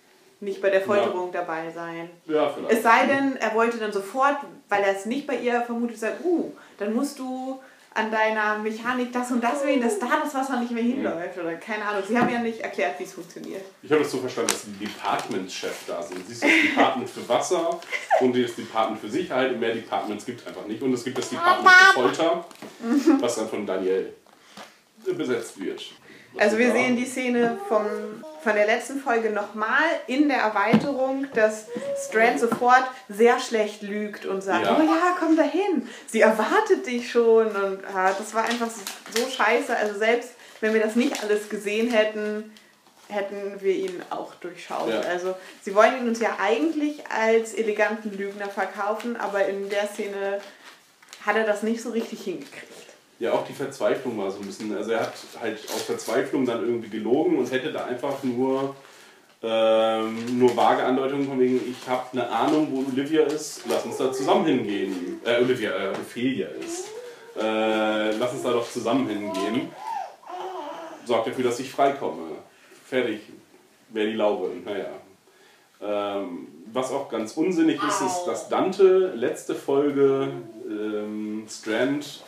[SPEAKER 6] nicht bei der Folterung dabei sein.
[SPEAKER 5] ja, vielleicht.
[SPEAKER 6] Es sei denn, er wollte dann sofort, weil er es nicht bei ihr vermutet, sagen, uh, dann musst du an deiner Mechanik das und das wählen, dass da das Wasser nicht mehr hinläuft oder keine Ahnung. Sie haben ja nicht erklärt, wie es funktioniert.
[SPEAKER 5] Ich habe das so verstanden, dass die Department-Chef da sind. Siehst du das Department für Wasser und das Department für Sicherheit und mehr Departments gibt es einfach nicht. Und es gibt das Department für Folter, was dann von Daniel besetzt wird.
[SPEAKER 6] Also wir sehen die Szene vom, von der letzten Folge nochmal in der Erweiterung, dass Strand sofort sehr schlecht lügt und sagt,
[SPEAKER 5] Ja.
[SPEAKER 6] oh ja, komm dahin, sie erwartet dich schon und ah, das war einfach so scheiße. Also selbst wenn wir das nicht alles gesehen hätten, hätten wir ihn auch durchschaut.
[SPEAKER 5] Ja.
[SPEAKER 6] Also sie wollen ihn uns ja eigentlich als eleganten Lügner verkaufen, aber in der Szene hat er das nicht so richtig hingekriegt.
[SPEAKER 5] Ja, auch die Verzweiflung war so ein bisschen. Also er hat halt aus Verzweiflung dann irgendwie gelogen und hätte da einfach nur, ähm, nur vage Andeutungen von wegen, ich habe eine Ahnung, wo Olivia ist, lass uns da zusammen hingehen. Äh, Olivia, äh, Ophelia ist. Äh, lass uns da doch zusammen hingehen. Sorgt dafür, dass ich freikomme. Fertig. Wäre die Laube. Naja. Ähm, was auch ganz unsinnig ist, ist, dass Dante letzte Folge ähm, Strand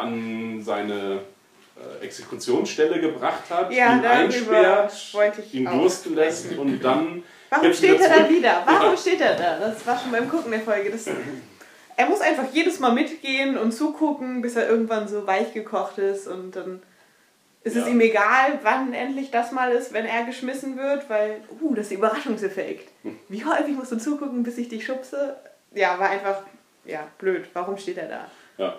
[SPEAKER 5] an seine äh, Exekutionsstelle gebracht hat,
[SPEAKER 6] Ja,
[SPEAKER 5] ihn einsperrt, ihn dursten lässt und dann
[SPEAKER 6] Warum steht er da wieder? Warum steht er da? Das war schon beim Gucken der Folge. Das, er muss einfach jedes Mal mitgehen und zugucken, bis er irgendwann so weich gekocht ist und dann ist es
[SPEAKER 5] Ja.
[SPEAKER 6] ihm egal, wann endlich das mal ist, wenn er geschmissen wird, weil, uh, das ist der Überraschungseffekt. Wie häufig musst du zugucken, bis ich dich schubse? Ja, war einfach, ja, blöd. Warum steht er da?
[SPEAKER 5] Ja.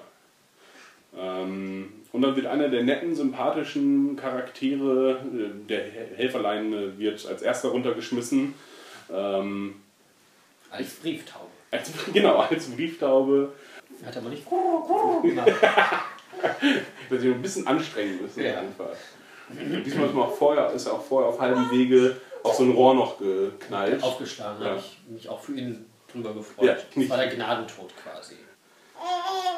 [SPEAKER 5] Ähm, und dann wird einer der netten, sympathischen Charaktere, äh, der Hel- Helferlein, äh, wird als erster runtergeschmissen. Ähm,
[SPEAKER 4] Als Brieftaube.
[SPEAKER 5] als, (laughs) genau, als Brieftaube.
[SPEAKER 4] Hat aber nicht gemacht. (laughs)
[SPEAKER 5] Das ist ein bisschen anstrengend ist
[SPEAKER 4] Ja.
[SPEAKER 5] einfach. Diesmal ist, auch vorher, ist er auch vorher auf halbem Wege auf so ein Rohr noch geknallt.
[SPEAKER 4] Aufgeschlagen,
[SPEAKER 5] Ja.
[SPEAKER 4] habe ich mich auch für ihn drüber gefreut.
[SPEAKER 5] Ja,
[SPEAKER 4] das war der Gnadentod quasi.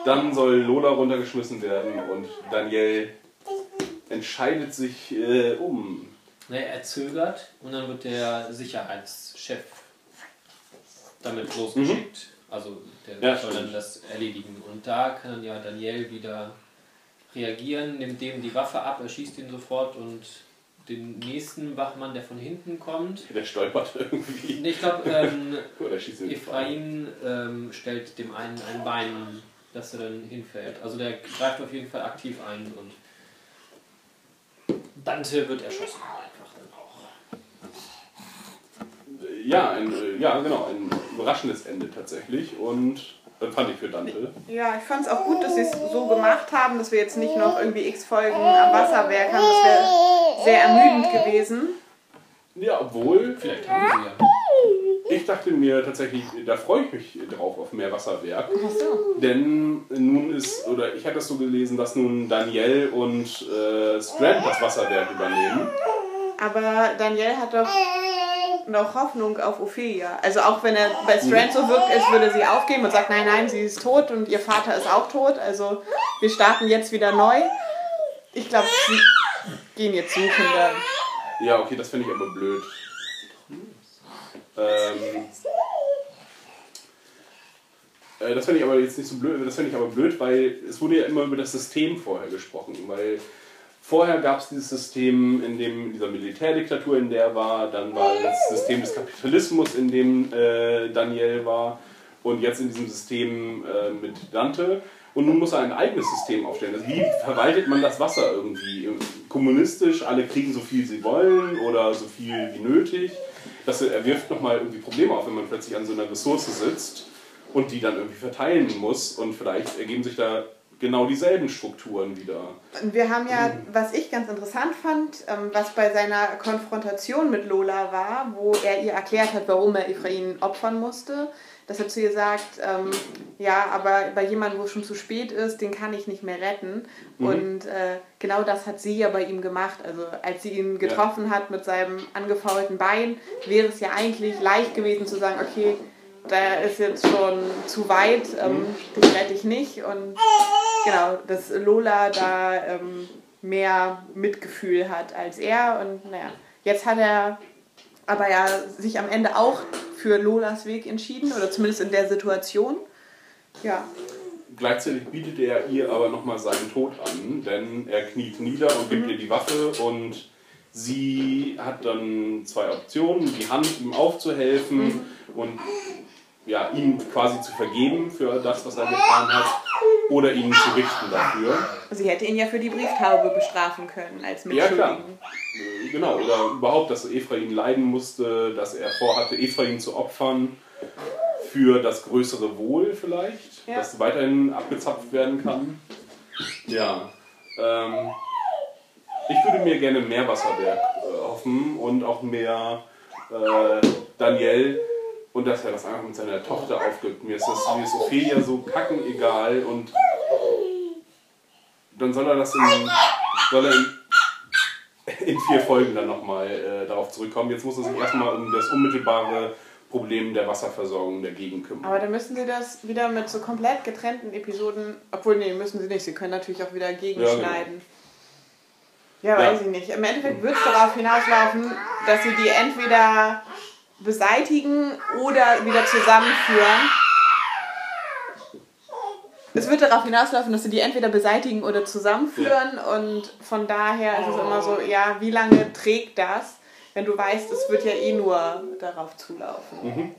[SPEAKER 5] Dann soll Lola runtergeschmissen werden und Daniel entscheidet sich äh, um.
[SPEAKER 4] Ne, er zögert und dann wird der Sicherheitschef damit losgeschickt. Also der
[SPEAKER 5] Ja,
[SPEAKER 4] soll
[SPEAKER 5] stimmt.
[SPEAKER 4] dann das erledigen. Und da kann dann ja Daniel wieder reagieren, nimmt dem die Waffe ab, er schießt ihn sofort und den nächsten Wachmann, der von hinten kommt.
[SPEAKER 5] Der stolpert irgendwie.
[SPEAKER 4] Nee, Ich glaube, ähm, (laughs) Ephraim ähm, stellt dem einen ein Bein, dass er dann hinfällt. Also der greift auf jeden Fall aktiv ein und Dante wird erschossen einfach dann auch.
[SPEAKER 5] Ja, ein, äh, ja, genau, ein überraschendes Ende tatsächlich. Und das fand ich für Dante.
[SPEAKER 6] Ja, ich fand es auch gut, dass sie es so gemacht haben, dass wir jetzt nicht noch irgendwie x Folgen am Wasserwerk haben. Das wäre sehr ermüdend gewesen.
[SPEAKER 5] Ja, obwohl,
[SPEAKER 4] Vielleicht haben sie ja.
[SPEAKER 5] ich dachte mir tatsächlich, da freue ich mich drauf auf mehr Wasserwerk.
[SPEAKER 6] Ach so.
[SPEAKER 5] Denn nun ist, oder ich hatte das so gelesen, dass nun Daniel und äh, Strand das Wasserwerk übernehmen.
[SPEAKER 6] Aber Daniel hat doch noch Hoffnung auf Ophelia. Also auch wenn er bei Strand so wirkt, als würde sie aufgeben und sagt, nein, nein, sie ist tot und ihr Vater ist auch tot. Also wir starten jetzt wieder neu. Ich glaube, sie gehen jetzt suchen dann.
[SPEAKER 5] Ja, okay, das finde ich aber blöd. Ähm, äh, das finde ich aber jetzt nicht so blöd, das finde ich aber blöd, weil es wurde ja immer über das System vorher gesprochen, weil vorher gab es dieses System, in dem dieser Militärdiktatur, in der er war, dann war das System des Kapitalismus, in dem äh, Daniel war und jetzt in diesem System äh, mit Dante. Und nun muss er ein eigenes System aufstellen. Also wie verwaltet man das Wasser irgendwie? Kommunistisch, alle kriegen so viel sie wollen oder so viel wie nötig. Das wirft nochmal irgendwie Probleme auf, wenn man plötzlich an so einer Ressource sitzt und die dann irgendwie verteilen muss. Und vielleicht ergeben sich da genau dieselben Strukturen wieder.
[SPEAKER 6] Wir haben ja, was ich ganz interessant fand, ähm, was bei seiner Konfrontation mit Lola war, wo er ihr erklärt hat, warum er Ephraim opfern musste, dass er zu ihr sagt, ähm, ja, aber bei jemandem, wo es schon zu spät ist, den kann ich nicht mehr retten. Und äh, genau das hat sie ja bei ihm gemacht. Also als sie ihn getroffen hat mit seinem angefaulten Bein, wäre es ja eigentlich leicht gewesen zu sagen, okay, da ist jetzt schon zu weit, ähm, den rette ich nicht. Und genau, dass Lola da ähm, mehr Mitgefühl hat als er. Und naja, jetzt hat er aber ja sich am Ende auch für Lolas Weg entschieden, oder zumindest in der Situation. Ja,
[SPEAKER 5] Gleichzeitig bietet er ihr aber nochmal seinen Tod an, denn er kniet nieder und gibt ihr die Waffe und sie hat dann zwei Optionen, die Hand ihm aufzuhelfen und ja, ihm quasi zu vergeben für das, was er getan hat, oder ihn zu richten dafür.
[SPEAKER 6] Sie hätte ihn ja für die Brieftaube bestrafen können als
[SPEAKER 5] Ja, klar.
[SPEAKER 6] Mitschuldigen.
[SPEAKER 5] Äh, Genau, oder überhaupt, dass Ephraim leiden musste, dass er vorhatte, Ephraim zu opfern für das größere Wohl vielleicht,
[SPEAKER 6] Ja.
[SPEAKER 5] das weiterhin abgezapft werden kann. Ja, ähm, ich würde mir gerne mehr Wasserwerk äh, hoffen und auch mehr äh, Daniel und dass er das einfach mit seiner Tochter aufgibt. Mir ist das mir ist Ophelia so kacken egal und dann soll er das in, soll er in, in vier Folgen dann nochmal äh, darauf zurückkommen. Jetzt muss er sich erstmal um das unmittelbare Problem der Wasserversorgung der Gegend kümmern.
[SPEAKER 6] Aber dann müssen sie das wieder mit so komplett getrennten Episoden, obwohl nee, müssen sie nicht, sie können natürlich auch wieder gegenschneiden. Ja,
[SPEAKER 5] Ja.
[SPEAKER 6] weiß ich nicht. Im Endeffekt wird es darauf hinauslaufen, dass sie die entweder beseitigen oder wieder zusammenführen. Es wird darauf hinauslaufen, dass sie die entweder beseitigen oder zusammenführen und von daher ist es immer so, ja, wie lange trägt das? wenn du weißt, es wird ja eh nur darauf zulaufen.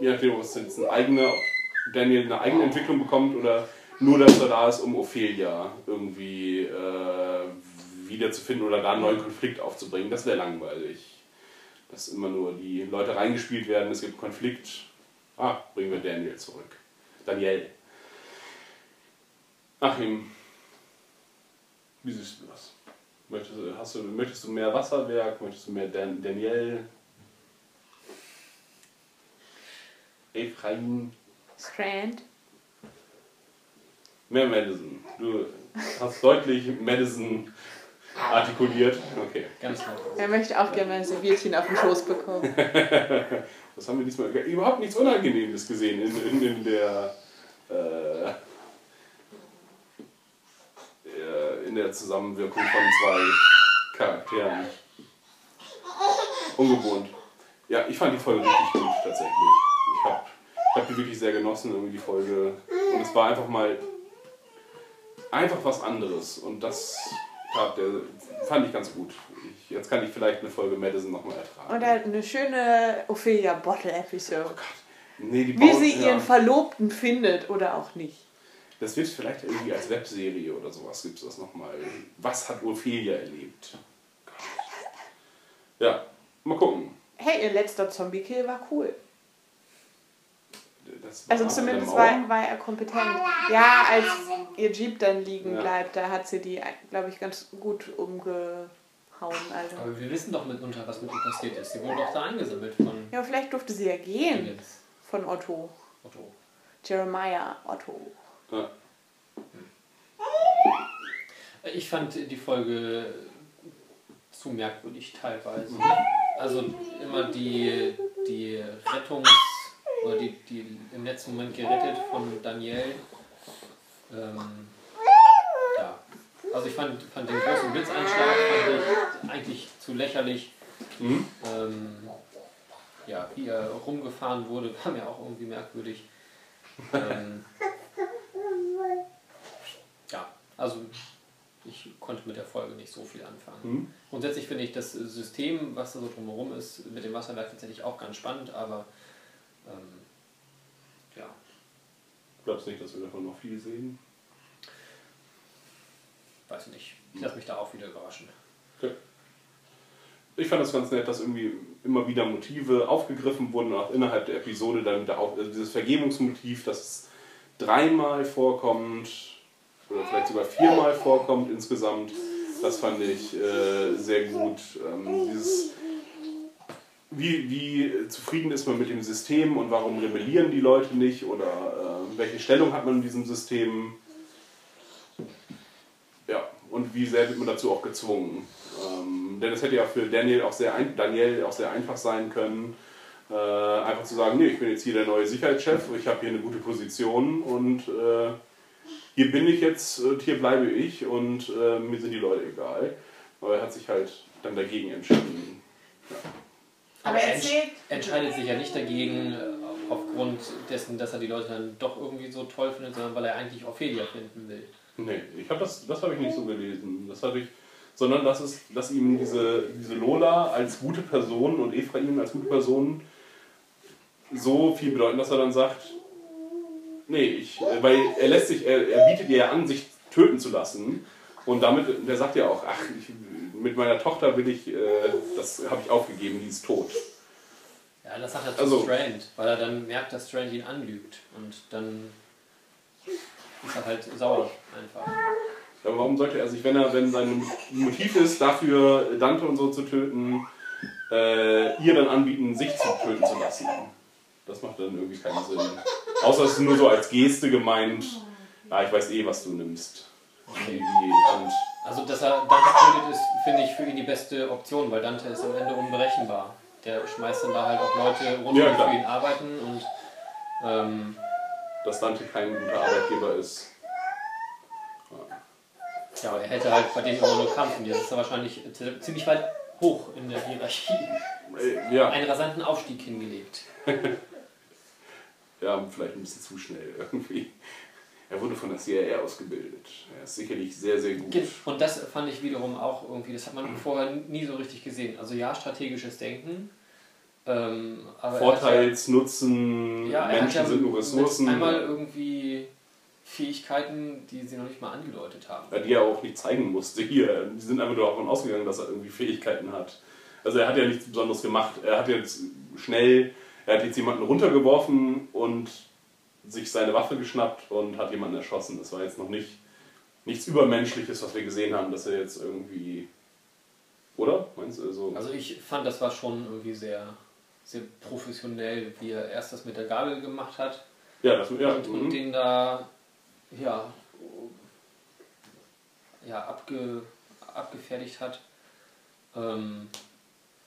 [SPEAKER 5] Je nachdem, ob es jetzt eine eigene, ob Daniel eine eigene Entwicklung bekommt oder nur, dass er da ist, um Ophelia irgendwie äh, wiederzufinden oder da einen neuen Konflikt aufzubringen. Das wäre langweilig. Dass immer nur die Leute reingespielt werden, es gibt Konflikt. Ah, bringen wir Daniel zurück. Daniel. Achim, wie siehst du das? Möchtest du, hast du, möchtest du mehr Wasserwerk? Möchtest du mehr Dan Daniel? Ephraim?
[SPEAKER 6] Strand.
[SPEAKER 5] Mehr Madison. Du hast deutlich Madison artikuliert. Okay.
[SPEAKER 4] Ganz laut.
[SPEAKER 6] Er möchte auch gerne mal ein Servierchen auf den Schoß bekommen. (laughs)
[SPEAKER 5] Das haben wir diesmal überhaupt nichts Unangenehmes gesehen in, in, in der äh, in der Zusammenwirkung von zwei Charakteren. Ungewohnt. Ja, ich fand die Folge richtig gut tatsächlich. Ich habe ich hab die wirklich sehr genossen, irgendwie die Folge. Und es war einfach mal einfach was anderes. Und das tat der, fand ich ganz gut. Ich, jetzt kann ich vielleicht eine Folge Madison nochmal ertragen.
[SPEAKER 6] Und halt eine schöne Ophelia Bottle Episode.
[SPEAKER 5] Nee, die
[SPEAKER 6] Wie
[SPEAKER 5] baut-
[SPEAKER 6] sie
[SPEAKER 5] ja.
[SPEAKER 6] ihren Verlobten findet oder auch nicht.
[SPEAKER 5] Das wird vielleicht irgendwie als Webserie oder sowas gibt es das nochmal. Was hat Ophelia erlebt? Ja, mal gucken.
[SPEAKER 6] Hey, ihr letzter Zombie-Kill war cool.
[SPEAKER 5] Das war
[SPEAKER 6] Also zumindest war, war er kompetent. Ja, als ihr Jeep dann liegen
[SPEAKER 5] Ja.
[SPEAKER 6] bleibt, da hat sie die, glaube ich, ganz gut umgehauen. Also.
[SPEAKER 4] Aber wir wissen doch mitunter, was mit ihr passiert ist. Sie wurde doch da eingesammelt von
[SPEAKER 6] Ja, vielleicht durfte sie ja gehen
[SPEAKER 4] Dingens.
[SPEAKER 6] Von Otto.
[SPEAKER 4] Otto.
[SPEAKER 6] Jeremiah Otto.
[SPEAKER 5] Ja.
[SPEAKER 4] Ich fand die Folge zu merkwürdig teilweise. Also immer die, die Rettungs- oder die, die im letzten Moment gerettet von Daniel. Ähm, ja. Also ich fand, fand den großen Blitzeinschlag fand ich eigentlich zu lächerlich.
[SPEAKER 5] Mhm.
[SPEAKER 4] Ähm, ja, wie er rumgefahren wurde, (laughs) war mir auch irgendwie merkwürdig. Ähm, ja, also ich konnte mit der Folge nicht so viel anfangen.
[SPEAKER 5] Mhm.
[SPEAKER 4] Grundsätzlich finde ich das System, was da so drumherum ist, mit dem Wasserwerk tatsächlich auch ganz spannend, aber ähm, ja,
[SPEAKER 5] Glaubst du nicht, dass wir davon noch viel sehen?
[SPEAKER 4] weiß nicht. Ich lasse mich da auch wieder überraschen.
[SPEAKER 5] Okay. Ich fand das ganz nett, dass irgendwie immer wieder Motive aufgegriffen wurden, auch innerhalb der Episode dann wieder auf, also dieses Vergebungsmotiv, dass es dreimal vorkommt oder vielleicht sogar viermal vorkommt insgesamt. Das fand ich äh, sehr gut. Ähm, dieses, wie, wie zufrieden ist man mit dem System und warum rebellieren die Leute nicht oder äh, welche Stellung hat man in diesem System? Ja, und wie sehr wird man dazu auch gezwungen? Ähm, denn es hätte ja für Daniel auch sehr, ein, Daniel auch sehr einfach sein können, äh, einfach zu sagen, nee, ich bin jetzt hier der neue Sicherheitschef, ich habe hier eine gute Position und äh, hier bin ich jetzt und hier bleibe ich und äh, mir sind die Leute egal. Aber er hat sich halt dann dagegen entschieden.
[SPEAKER 6] Aber
[SPEAKER 4] er entsch entscheidet sich ja nicht dagegen, äh, aufgrund dessen, dass er die Leute dann doch irgendwie so toll findet, sondern weil er eigentlich Ophelia finden will.
[SPEAKER 5] Nee, ich hab das, das habe ich nicht so gelesen. Das hatte ich, sondern dass, es, dass ihm diese, diese Lola als gute Person und Ephraim als gute Person so viel bedeuten, dass er dann sagt, nee, ich, äh, weil er lässt sich, er, er bietet ihr ja an, sich töten zu lassen. Und damit, der sagt ja auch, ach, ich, mit meiner Tochter will ich, äh, das habe ich aufgegeben, die ist tot.
[SPEAKER 4] Ja, das sagt er zu
[SPEAKER 5] Also-
[SPEAKER 4] Strand, weil er dann merkt, dass Strand ihn anlügt. Und dann ist er halt sauer einfach.
[SPEAKER 5] Aber warum sollte er sich, wenn er, wenn sein Motiv ist, dafür Dante und so zu töten, äh, ihr dann anbieten, sich zu töten zu lassen? Das macht dann irgendwie keinen Sinn. Außer es ist nur so als Geste gemeint, ja, ich weiß eh, was du nimmst. Und
[SPEAKER 4] Also, dass er Dante tötet, ist, finde ich, für ihn die beste Option, weil Dante ist am Ende unberechenbar. Der schmeißt dann da halt auch Leute runter,
[SPEAKER 5] Ja,
[SPEAKER 4] die für ihn arbeiten und ähm,
[SPEAKER 5] dass Dante kein guter Arbeitgeber ist.
[SPEAKER 4] Ja, er hätte halt bei dem immer nur Kampf und jetzt ist er wahrscheinlich ziemlich weit hoch in der Hierarchie.
[SPEAKER 5] Äh, ja,
[SPEAKER 4] Einen rasanten Aufstieg hingelegt. (laughs)
[SPEAKER 5] ja, vielleicht ein bisschen zu schnell irgendwie. er wurde von der CIA ausgebildet. Er ist sicherlich sehr, sehr gut.
[SPEAKER 4] Gen- Und das fand ich wiederum auch irgendwie, das hat man vorher nie so richtig gesehen. Also ja, strategisches Denken. Ähm, aber
[SPEAKER 5] Vorteilsnutzen,
[SPEAKER 4] ja, ja, er
[SPEAKER 5] Menschen
[SPEAKER 4] ja
[SPEAKER 5] sind nur Ressourcen.
[SPEAKER 4] Einmal irgendwie Fähigkeiten, die sie noch nicht mal angedeutet haben.
[SPEAKER 5] Ja, die er auch nicht zeigen musste hier. Die sind einfach nur davon ausgegangen, dass er irgendwie Fähigkeiten hat. Also er hat ja nichts Besonderes gemacht. Er hat jetzt schnell, er hat jetzt jemanden runtergeworfen und sich seine Waffe geschnappt und hat jemanden erschossen. Das war jetzt noch nicht nichts Übermenschliches, was wir gesehen haben, dass er jetzt irgendwie. Oder? Meinst du? Also,
[SPEAKER 4] Also ich fand, das war schon irgendwie sehr, sehr professionell, wie er erst das mit der Gabel gemacht hat
[SPEAKER 5] ja, das, ja,
[SPEAKER 4] und, und
[SPEAKER 5] mhm.
[SPEAKER 4] den da ja, ja abge, abgefertigt hat. Ähm,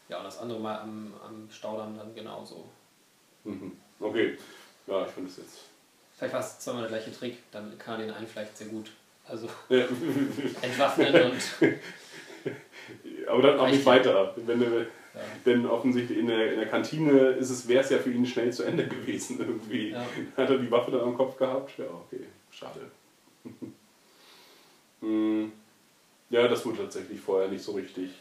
[SPEAKER 4] ja, und das andere Mal am, am Staudamm dann genauso.
[SPEAKER 5] Mhm. Okay. Ja, ich finde es jetzt.
[SPEAKER 4] Vielleicht war es zweimal der gleiche Trick, dann kann er den einen vielleicht sehr gut. Also (laughs)
[SPEAKER 5] Ja.
[SPEAKER 4] entwaffnen und (laughs)
[SPEAKER 5] Aber dann auch nicht weiter. Wenn, er-
[SPEAKER 4] Ja.
[SPEAKER 5] Denn offensichtlich in der, in der Kantine wäre es ja für ihn schnell zu Ende (laughs) gewesen irgendwie.
[SPEAKER 4] Ja.
[SPEAKER 5] Hat er die Waffe dann am Kopf gehabt? Ja, okay, schade. (laughs) Hm. ja, das wurde tatsächlich vorher nicht so richtig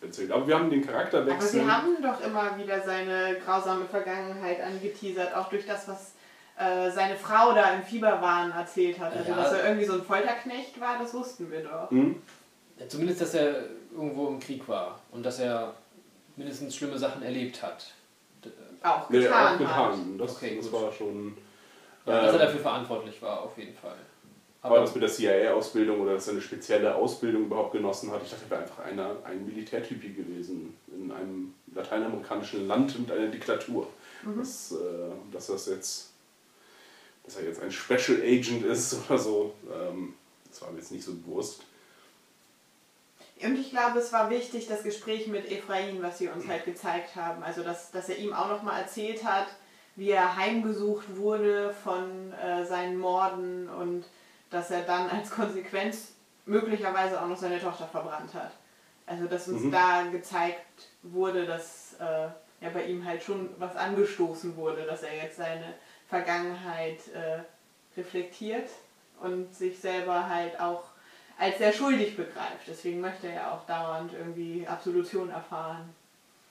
[SPEAKER 5] erzählt. Aber wir haben den
[SPEAKER 6] Aber
[SPEAKER 5] Charakterwechsel.
[SPEAKER 6] sie haben doch immer wieder seine grausame Vergangenheit angeteasert, auch durch das, was äh, seine Frau da im Fieberwahn erzählt hat. Also,
[SPEAKER 4] Ja.
[SPEAKER 6] dass er irgendwie so ein Folterknecht war, das wussten wir doch.
[SPEAKER 5] Hm?
[SPEAKER 4] zumindest, dass er irgendwo im Krieg war und dass er mindestens schlimme Sachen erlebt hat.
[SPEAKER 6] Auch
[SPEAKER 5] Nee,
[SPEAKER 6] getan,
[SPEAKER 5] auch
[SPEAKER 6] hat.
[SPEAKER 5] getan. Das,
[SPEAKER 4] Okay,
[SPEAKER 5] das war schon.
[SPEAKER 4] Ja, dass er
[SPEAKER 5] ähm,
[SPEAKER 4] dafür verantwortlich war, auf jeden Fall.
[SPEAKER 5] Aber das mit der CIA-Ausbildung oder dass er eine spezielle Ausbildung überhaupt genossen hat, ich dachte, er wäre einfach einer, ein Militärtypi gewesen in einem lateinamerikanischen Land mit einer Diktatur. Das, äh, dass das jetzt, dass er jetzt ein Special Agent ist (laughs) oder so, ähm, das war mir jetzt nicht so bewusst.
[SPEAKER 6] Und ich glaube, es war wichtig, das Gespräch mit Ephraim, was sie uns halt gezeigt haben. Also, dass, dass er ihm auch nochmal erzählt hat, wie er heimgesucht wurde von äh, seinen Morden und dass er dann als Konsequenz möglicherweise auch noch seine Tochter verbrannt hat. Also, dass uns
[SPEAKER 5] Mhm.
[SPEAKER 6] da gezeigt wurde, dass äh, ja bei ihm halt schon was angestoßen wurde, dass er jetzt seine Vergangenheit äh, reflektiert und sich selber halt auch als sehr schuldig begreift. Deswegen möchte er ja auch dauernd irgendwie Absolution erfahren.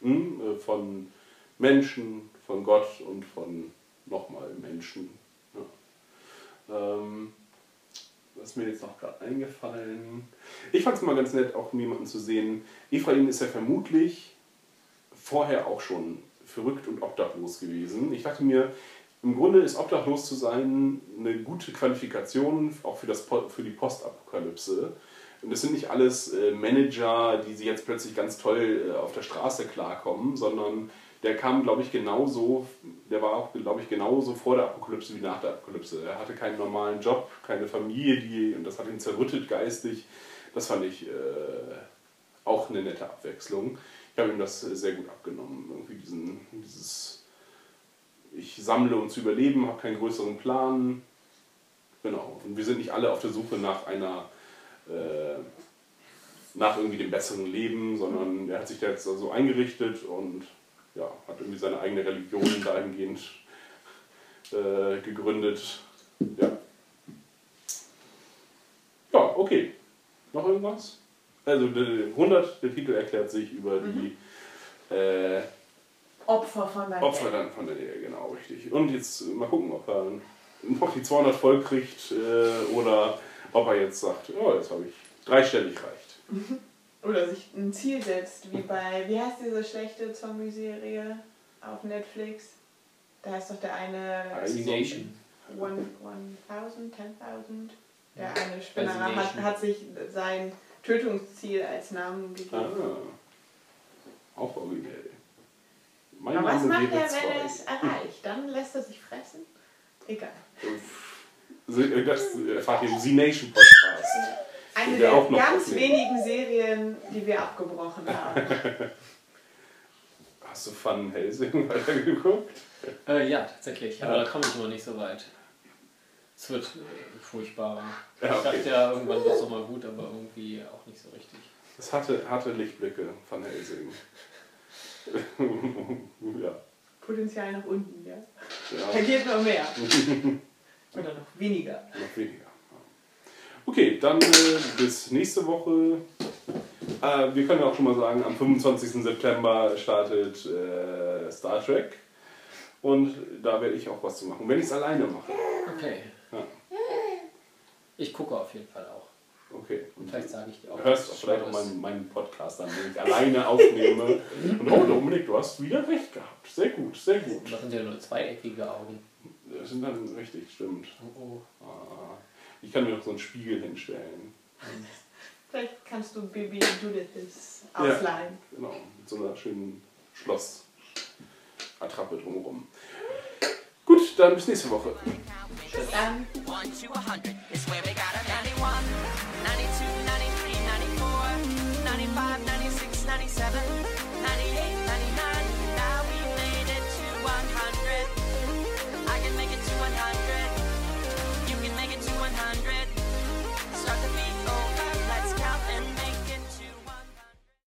[SPEAKER 5] Hm, äh, von Menschen, von Gott und von nochmal Menschen. Ja. Ähm, was mir jetzt noch gerade eingefallen? Ich fand es mal ganz nett, auch jemanden zu sehen. Ephraim ist ja vermutlich vorher auch schon verrückt und obdachlos gewesen. Ich dachte mir, im Grunde ist obdachlos zu sein eine gute Qualifikation auch für, das, für die Postapokalypse. Und das sind nicht alles äh, Manager, die sie jetzt plötzlich ganz toll äh, auf der Straße klarkommen, sondern der kam, glaube ich, genauso, der war auch, glaube ich, genauso vor der Apokalypse wie nach der Apokalypse. Er hatte keinen normalen Job, keine Familie, die, und das hat ihn zerrüttet geistig. Das fand ich äh, auch eine nette Abwechslung. Ich habe ihm das äh, sehr gut abgenommen. Irgendwie diesen, dieses, ich sammle, zu überleben, habe keinen größeren Plan. Genau. Und wir sind nicht alle auf der Suche nach einer, äh, nach irgendwie dem besseren Leben, sondern er hat sich da jetzt so also eingerichtet und ja, hat irgendwie seine eigene Religion (laughs) dahingehend äh, gegründet. Ja. Ja, okay. Noch irgendwas? Also der 100, der Titel erklärt sich über die äh,
[SPEAKER 6] Opfer von deinem
[SPEAKER 5] Opfer dann von der Nähe, genau, richtig. Und jetzt mal gucken, ob er noch die 200 voll kriegt äh, oder ob er jetzt sagt, oh, jetzt habe ich dreistellig reicht. (laughs)
[SPEAKER 6] Oder sich ein Ziel setzt, wie bei, wie heißt diese schlechte Zombie-Serie auf Netflix? Da heißt doch der eine
[SPEAKER 4] Resignation.
[SPEAKER 6] One, 1000, 10.000. Der eine Spinner hat, hat sich sein Tötungsziel als Namen gegeben.
[SPEAKER 5] Ah, auch originell. Mein
[SPEAKER 6] Aber was macht er, wenn
[SPEAKER 5] zwei.
[SPEAKER 6] er es erreicht? Dann lässt er sich fressen? Egal.
[SPEAKER 5] So, äh, Das erfahrt ihr im Z-Nation Podcast.
[SPEAKER 6] Eine
[SPEAKER 5] Der
[SPEAKER 6] der
[SPEAKER 5] auch noch
[SPEAKER 6] ganz
[SPEAKER 5] aufnehmen.
[SPEAKER 6] wenigen Serien, die wir abgebrochen haben. (laughs)
[SPEAKER 5] Hast du Van Helsing (laughs) weitergeguckt?
[SPEAKER 4] Äh, ja, tatsächlich. Aber da komme ich noch nicht so weit. Es wird äh, furchtbarer.
[SPEAKER 5] Ja,
[SPEAKER 4] Ich
[SPEAKER 5] okay.
[SPEAKER 4] dachte ja, irgendwann wird es nochmal gut, aber irgendwie auch nicht so richtig.
[SPEAKER 5] Es hatte, hatte Lichtblicke, Van Helsing. (laughs) ja.
[SPEAKER 6] Potenzial nach unten, ja. Da
[SPEAKER 5] ja.
[SPEAKER 6] geht noch mehr. Oder noch weniger.
[SPEAKER 5] Noch weniger. Okay, dann äh, bis nächste Woche. Äh, wir können ja auch schon mal sagen, am 25. September startet äh, Star Trek. Und da werde ich auch was zu machen, wenn ich es alleine mache.
[SPEAKER 4] Okay.
[SPEAKER 5] Ja.
[SPEAKER 4] Ich gucke auf jeden Fall auch.
[SPEAKER 5] Okay. Und
[SPEAKER 4] Vielleicht sage ich dir auch.
[SPEAKER 5] Du hörst auch vielleicht auch meinen, meinen Podcast dann, den ich alleine aufnehme. Und oh, Dominik, du hast wieder recht gehabt. Sehr gut, sehr gut.
[SPEAKER 4] Das sind ja nur zweieckige Augen.
[SPEAKER 5] Das sind dann richtig, stimmt.
[SPEAKER 4] Oh,
[SPEAKER 5] Ah, ich kann mir noch so einen Spiegel hinstellen.
[SPEAKER 6] Vielleicht kannst du Baby Judithes ausleihen.
[SPEAKER 5] Ja, genau, mit so einer schönen Schlossattrappe drumherum. Gut, dann bis nächste Woche.
[SPEAKER 6] Bis dann.
[SPEAKER 7] Seven.